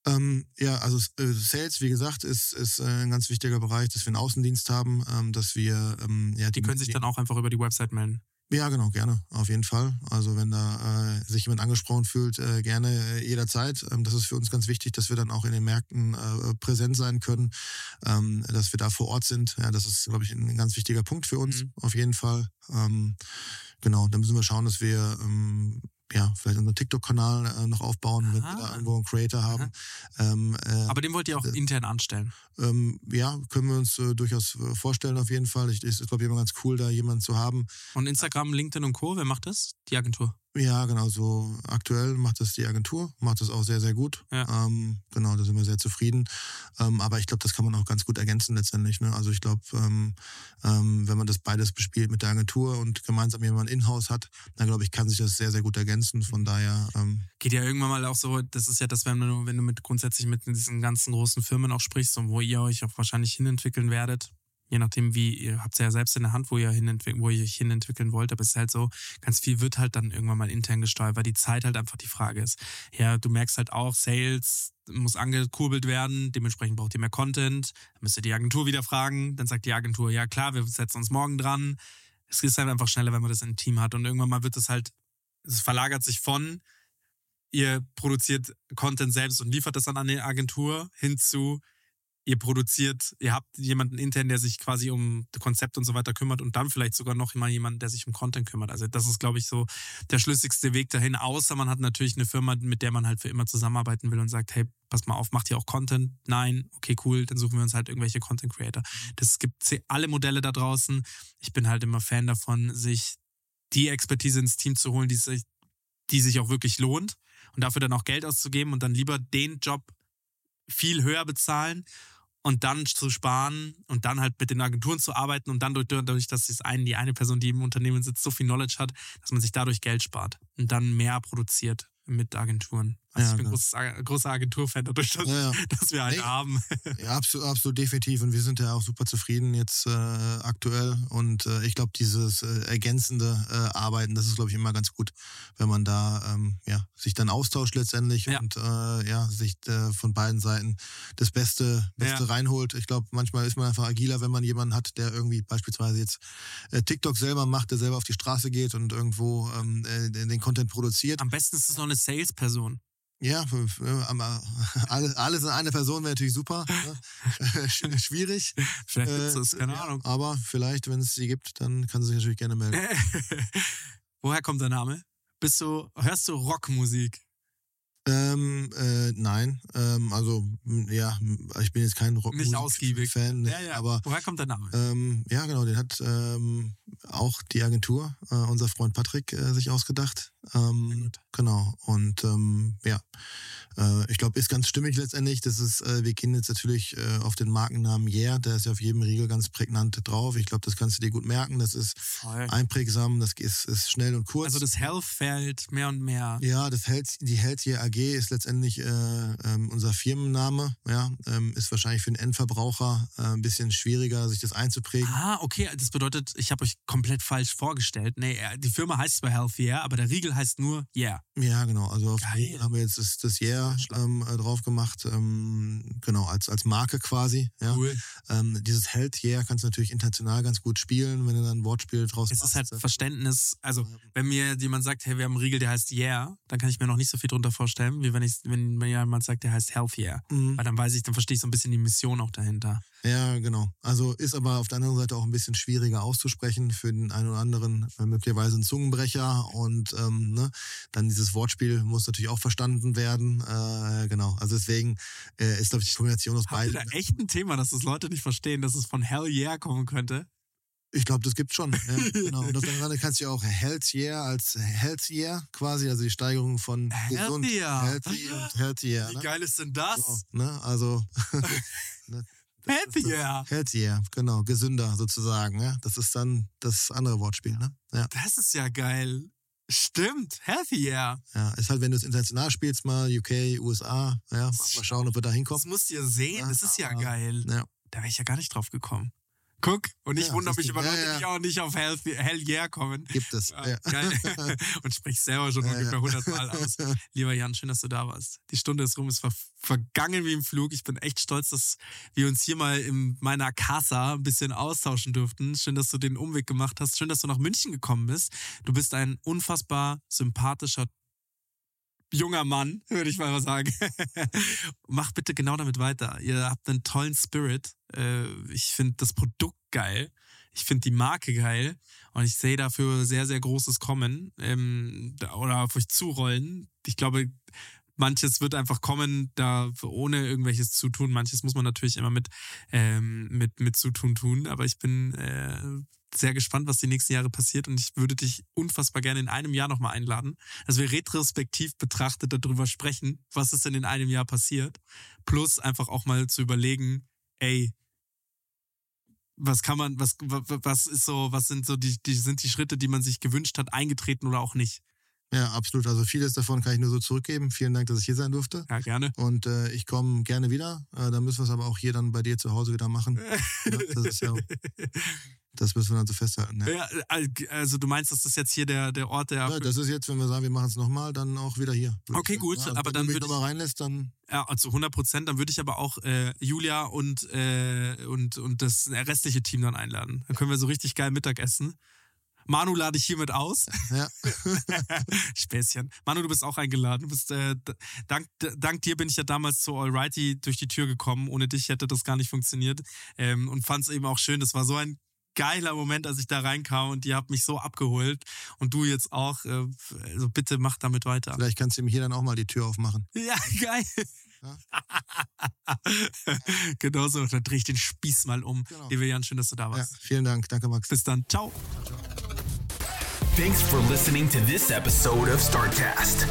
Ähm, ja, also äh, Sales, wie gesagt, ist, ist äh, ein ganz wichtiger Bereich, dass wir einen Außendienst haben, ähm, dass wir ähm, ja Die können sich dann auch einfach über die Website melden. Ja, genau, gerne, auf jeden Fall. Also wenn da äh, sich jemand angesprochen fühlt, äh, gerne äh, jederzeit. Ähm, das ist für uns ganz wichtig, dass wir dann auch in den Märkten äh, präsent sein können, ähm, dass wir da vor Ort sind. Ja, das ist, glaube ich, ein ganz wichtiger Punkt für uns, Mhm. auf jeden Fall. Ähm, genau, dann müssen wir schauen, dass wir ähm, ja, vielleicht unseren TikTok-Kanal äh, noch aufbauen, wenn wir da Ah. irgendwo einen Creator haben. Ähm, äh, Aber den wollt ihr auch äh, intern anstellen. ähm, ja, können wir uns äh, durchaus äh, vorstellen, auf jeden Fall. Ich, ist, glaube ich, immer ganz cool, da jemanden zu haben, Und Instagram, LinkedIn und Co., wer macht das? Die Agentur. Ja, genau, so aktuell macht das die Agentur, macht das auch sehr, sehr gut. Ja. Ähm, genau, da sind wir sehr zufrieden. Ähm, aber ich glaube, das kann man auch ganz gut ergänzen letztendlich. Ne? Also ich glaube, ähm, ähm, wenn man das beides bespielt mit der Agentur und gemeinsam jemanden in-house hat, dann glaube ich, kann sich das sehr, sehr gut ergänzen. Von daher, ähm, Geht ja irgendwann mal auch so, das ist ja das, wenn du, wenn du mit grundsätzlich mit diesen ganzen großen Firmen auch sprichst und wo ihr euch auch wahrscheinlich hinentwickeln werdet. Je nachdem, wie, ihr habt ja selbst in der Hand, wo ihr, wo ihr euch hinentwickeln wollt, aber es ist halt so, ganz viel wird halt dann irgendwann mal intern gesteuert, weil die Zeit halt einfach die Frage ist. Ja, du merkst halt auch, Sales muss angekurbelt werden, dementsprechend braucht ihr mehr Content, dann müsst ihr die Agentur wieder fragen, dann sagt die Agentur, ja klar, wir setzen uns morgen dran. Es ist halt einfach schneller, wenn man das einem Team hat und irgendwann mal wird es halt, es verlagert sich von, ihr produziert Content selbst und liefert das dann an die Agentur hinzu, ihr produziert, ihr habt jemanden intern, der sich quasi um Konzept und so weiter kümmert und dann vielleicht sogar noch mal jemanden, der sich um Content kümmert. Also das ist, glaube ich, so der schlüssigste Weg dahin, außer man hat natürlich eine Firma, mit der man halt für immer zusammenarbeiten will und sagt, hey, pass mal auf, macht ihr auch Content? Nein, okay, cool, dann suchen wir uns halt irgendwelche Content Creator. Das gibt alle Modelle da draußen. Ich bin halt immer Fan davon, sich die Expertise ins Team zu holen, die sich, die sich auch wirklich lohnt und dafür dann auch Geld auszugeben und dann lieber den Job viel höher bezahlen und dann zu sparen und dann halt mit den Agenturen zu arbeiten und dann durch, dadurch, dass das eine, die eine Person, die im Unternehmen sitzt, so viel Knowledge hat, dass man sich dadurch Geld spart und dann mehr produziert mit Agenturen. Also Ja, ich bin genau. großes, großer Agenturfan dadurch, dass, Ja, ja. dass wir einen Nee. haben. Ja, absolut, absolut definitiv. Und wir sind ja auch super zufrieden jetzt äh, aktuell. Und äh, ich glaube, dieses äh, ergänzende äh, Arbeiten, das ist, glaube ich, immer ganz gut, wenn man da ähm, ja, sich dann austauscht letztendlich und äh, ja, sich äh, von beiden Seiten das Beste, Beste reinholt. Ich glaube, manchmal ist man einfach agiler, wenn man jemanden hat, der irgendwie beispielsweise jetzt äh, TikTok selber macht, der selber auf die Straße geht und irgendwo ähm, äh, den Content produziert. Am besten ist es noch eine Salesperson. Ja, äh, aber alle- alles in eine Person wäre natürlich super. Ne? Sch- Schwierig. Vielleicht Äh, ist es, keine ja, Ahnung. Aber vielleicht, wenn es sie gibt, dann kann sie sich natürlich gerne melden. Woher kommt der Name? Bist du, hörst du Rockmusik? Ähm, äh, nein, ähm, also ja, ich bin jetzt kein. Rockmusik-Fan, Ja, ja. aber Woher kommt der Name? ähm, ja, genau, den hat ähm, auch die Agentur, äh, unser Freund Patrick, äh, sich ausgedacht. Ähm, genau, und ähm, ja, ich glaube, ist ganz stimmig letztendlich. Das ist, äh, wir gehen jetzt natürlich äh, auf den Markennamen Yeah, der ist ja auf jedem Riegel ganz prägnant drauf. Ich glaube, das kannst du dir gut merken. Das ist Voll. einprägsam, das ist, ist schnell und kurz. Also das Health fällt mehr und mehr. Ja, das Health, die Healthier AG ist letztendlich äh, ähm, unser Firmenname. Ja, ähm, ist wahrscheinlich für den Endverbraucher äh, ein bisschen schwieriger, sich das einzuprägen. Ah, okay, das bedeutet, ich habe euch komplett falsch vorgestellt. Nee, äh, die Firma heißt zwar Health Yeah, aber der Riegel heißt nur Yeah. Ja, genau. Also auf Geil. haben wir jetzt das, das Yeah ähm, äh, drauf gemacht. Ähm, genau, als, als Marke quasi. Ja. Cool. Ähm, dieses Health Yeah kannst du natürlich international ganz gut spielen, wenn du dann ein Wortspiel draus Es machst. ist halt Verständnis, also wenn mir jemand sagt, hey, wir haben einen Riegel, der heißt Yeah, dann kann ich mir noch nicht so viel drunter vorstellen, wie wenn ich, wenn mir jemand sagt, der heißt Health Yeah. Mhm. Weil dann weiß ich, dann verstehe ich so ein bisschen die Mission auch dahinter. Ja, genau. Also ist aber auf der anderen Seite auch ein bisschen schwieriger auszusprechen für den einen oder anderen, äh, möglicherweise ein Zungenbrecher und ähm, ne, dann dieses Wortspiel muss natürlich auch verstanden werden. Äh, genau. Also deswegen äh, ist, glaube ich, die Kombination aus Habt beiden. da echt ein Thema, dass das Leute nicht verstehen, dass es von Hell Yeah kommen könnte? Ich glaube, das gibt's schon. Ja, genau. Und anderen Seite kannst du ja auch Healthier als Healthier quasi, also die Steigerung von gesund, Healthier. healthy und healthier. Wie Ne? geil ist denn das? So, ne? Also Health Yeah. healthier, genau, gesünder sozusagen. Ja? Das ist dann das andere Wortspiel. Ne? Ja. Das ist ja geil. Stimmt, Healthy Yeah. Ja, ist halt, wenn du es international spielst, mal UK, USA, ja, mal schauen, ob wir da Das hinkommen. musst ihr sehen, das ist ja Ja. geil. Ja. Da wäre ich ja gar nicht drauf gekommen. Guck, und ich Ja, wundere mich über Ja, Leute, ja. die auch nicht auf Hell, Hell Yeah kommen. Gibt es. Ja, Ja. Und sprichst selber schon Ja, ungefähr ja. 100 Mal aus. Lieber Jan, schön, dass du da warst. Die Stunde ist rum, es war vergangen wie im Flug. Ich bin echt stolz, dass wir uns hier mal in meiner Casa ein bisschen austauschen durften. Schön, dass du den Umweg gemacht hast. Schön, dass du nach München gekommen bist. Du bist ein unfassbar sympathischer junger Mann, würde ich mal sagen. Mach bitte genau damit weiter. Ihr habt einen tollen Spirit. Äh, Ich finde das Produkt geil. Ich finde die Marke geil. Und ich sehe dafür sehr, sehr großes Kommen ähm, oder auf euch zurollen. Ich glaube, manches wird einfach kommen, da ohne irgendwelches Zutun. Manches muss man natürlich immer mit, ähm, mit, mit Zutun tun. Aber ich bin äh, sehr gespannt, was die nächsten Jahre passiert. Und ich würde dich unfassbar gerne in einem Jahr nochmal einladen, dass wir retrospektiv betrachtet darüber sprechen, was ist denn in einem Jahr passiert. Plus einfach auch mal zu überlegen, ey, was kann man, was, wa- wa- was ist so, was sind so die, die sind die Schritte, die man sich gewünscht hat, eingetreten oder auch nicht? Ja, absolut. Also vieles davon kann ich nur so zurückgeben. Vielen Dank, dass ich hier sein durfte. Ja, gerne. Und äh, ich komme gerne wieder. Äh, dann müssen wir es aber auch hier dann bei dir zu Hause wieder machen. Ja, das ist ja, das müssen wir dann so festhalten. Ja. Ja, also du meinst, das ist jetzt hier der, der Ort, der. Ja, das ist jetzt, wenn wir sagen, wir machen es nochmal, dann auch wieder hier. Okay, gut, Ja, also aber wenn dann du mich nochmal reinlässt, dann Ja, also 100 Prozent. Dann würde ich aber auch äh, Julia und, äh, und, und das restliche Team dann einladen. Dann können wir so richtig geil Mittag essen. Manu lade ich hiermit aus. ja. Späßchen. Manu, du bist auch eingeladen. Du bist, äh, dank, dank dir bin ich ja damals zu Alrighty durch die Tür gekommen. Ohne dich hätte das gar nicht funktioniert. Ähm, und fand es eben auch schön. Das war so ein geiler Moment, als ich da reinkam und ihr habt mich so abgeholt. Und du jetzt auch. Äh, also bitte mach damit weiter. Vielleicht kannst du ihm hier dann auch mal die Tür aufmachen. Ja, geil. genau so. Dann dreh ich den Spieß mal um. Genau. Jan, schön, dass du da Ja, warst. vielen Dank. Danke, Max. Bis dann. Ciao. Thanks for listening to this episode of StartCast.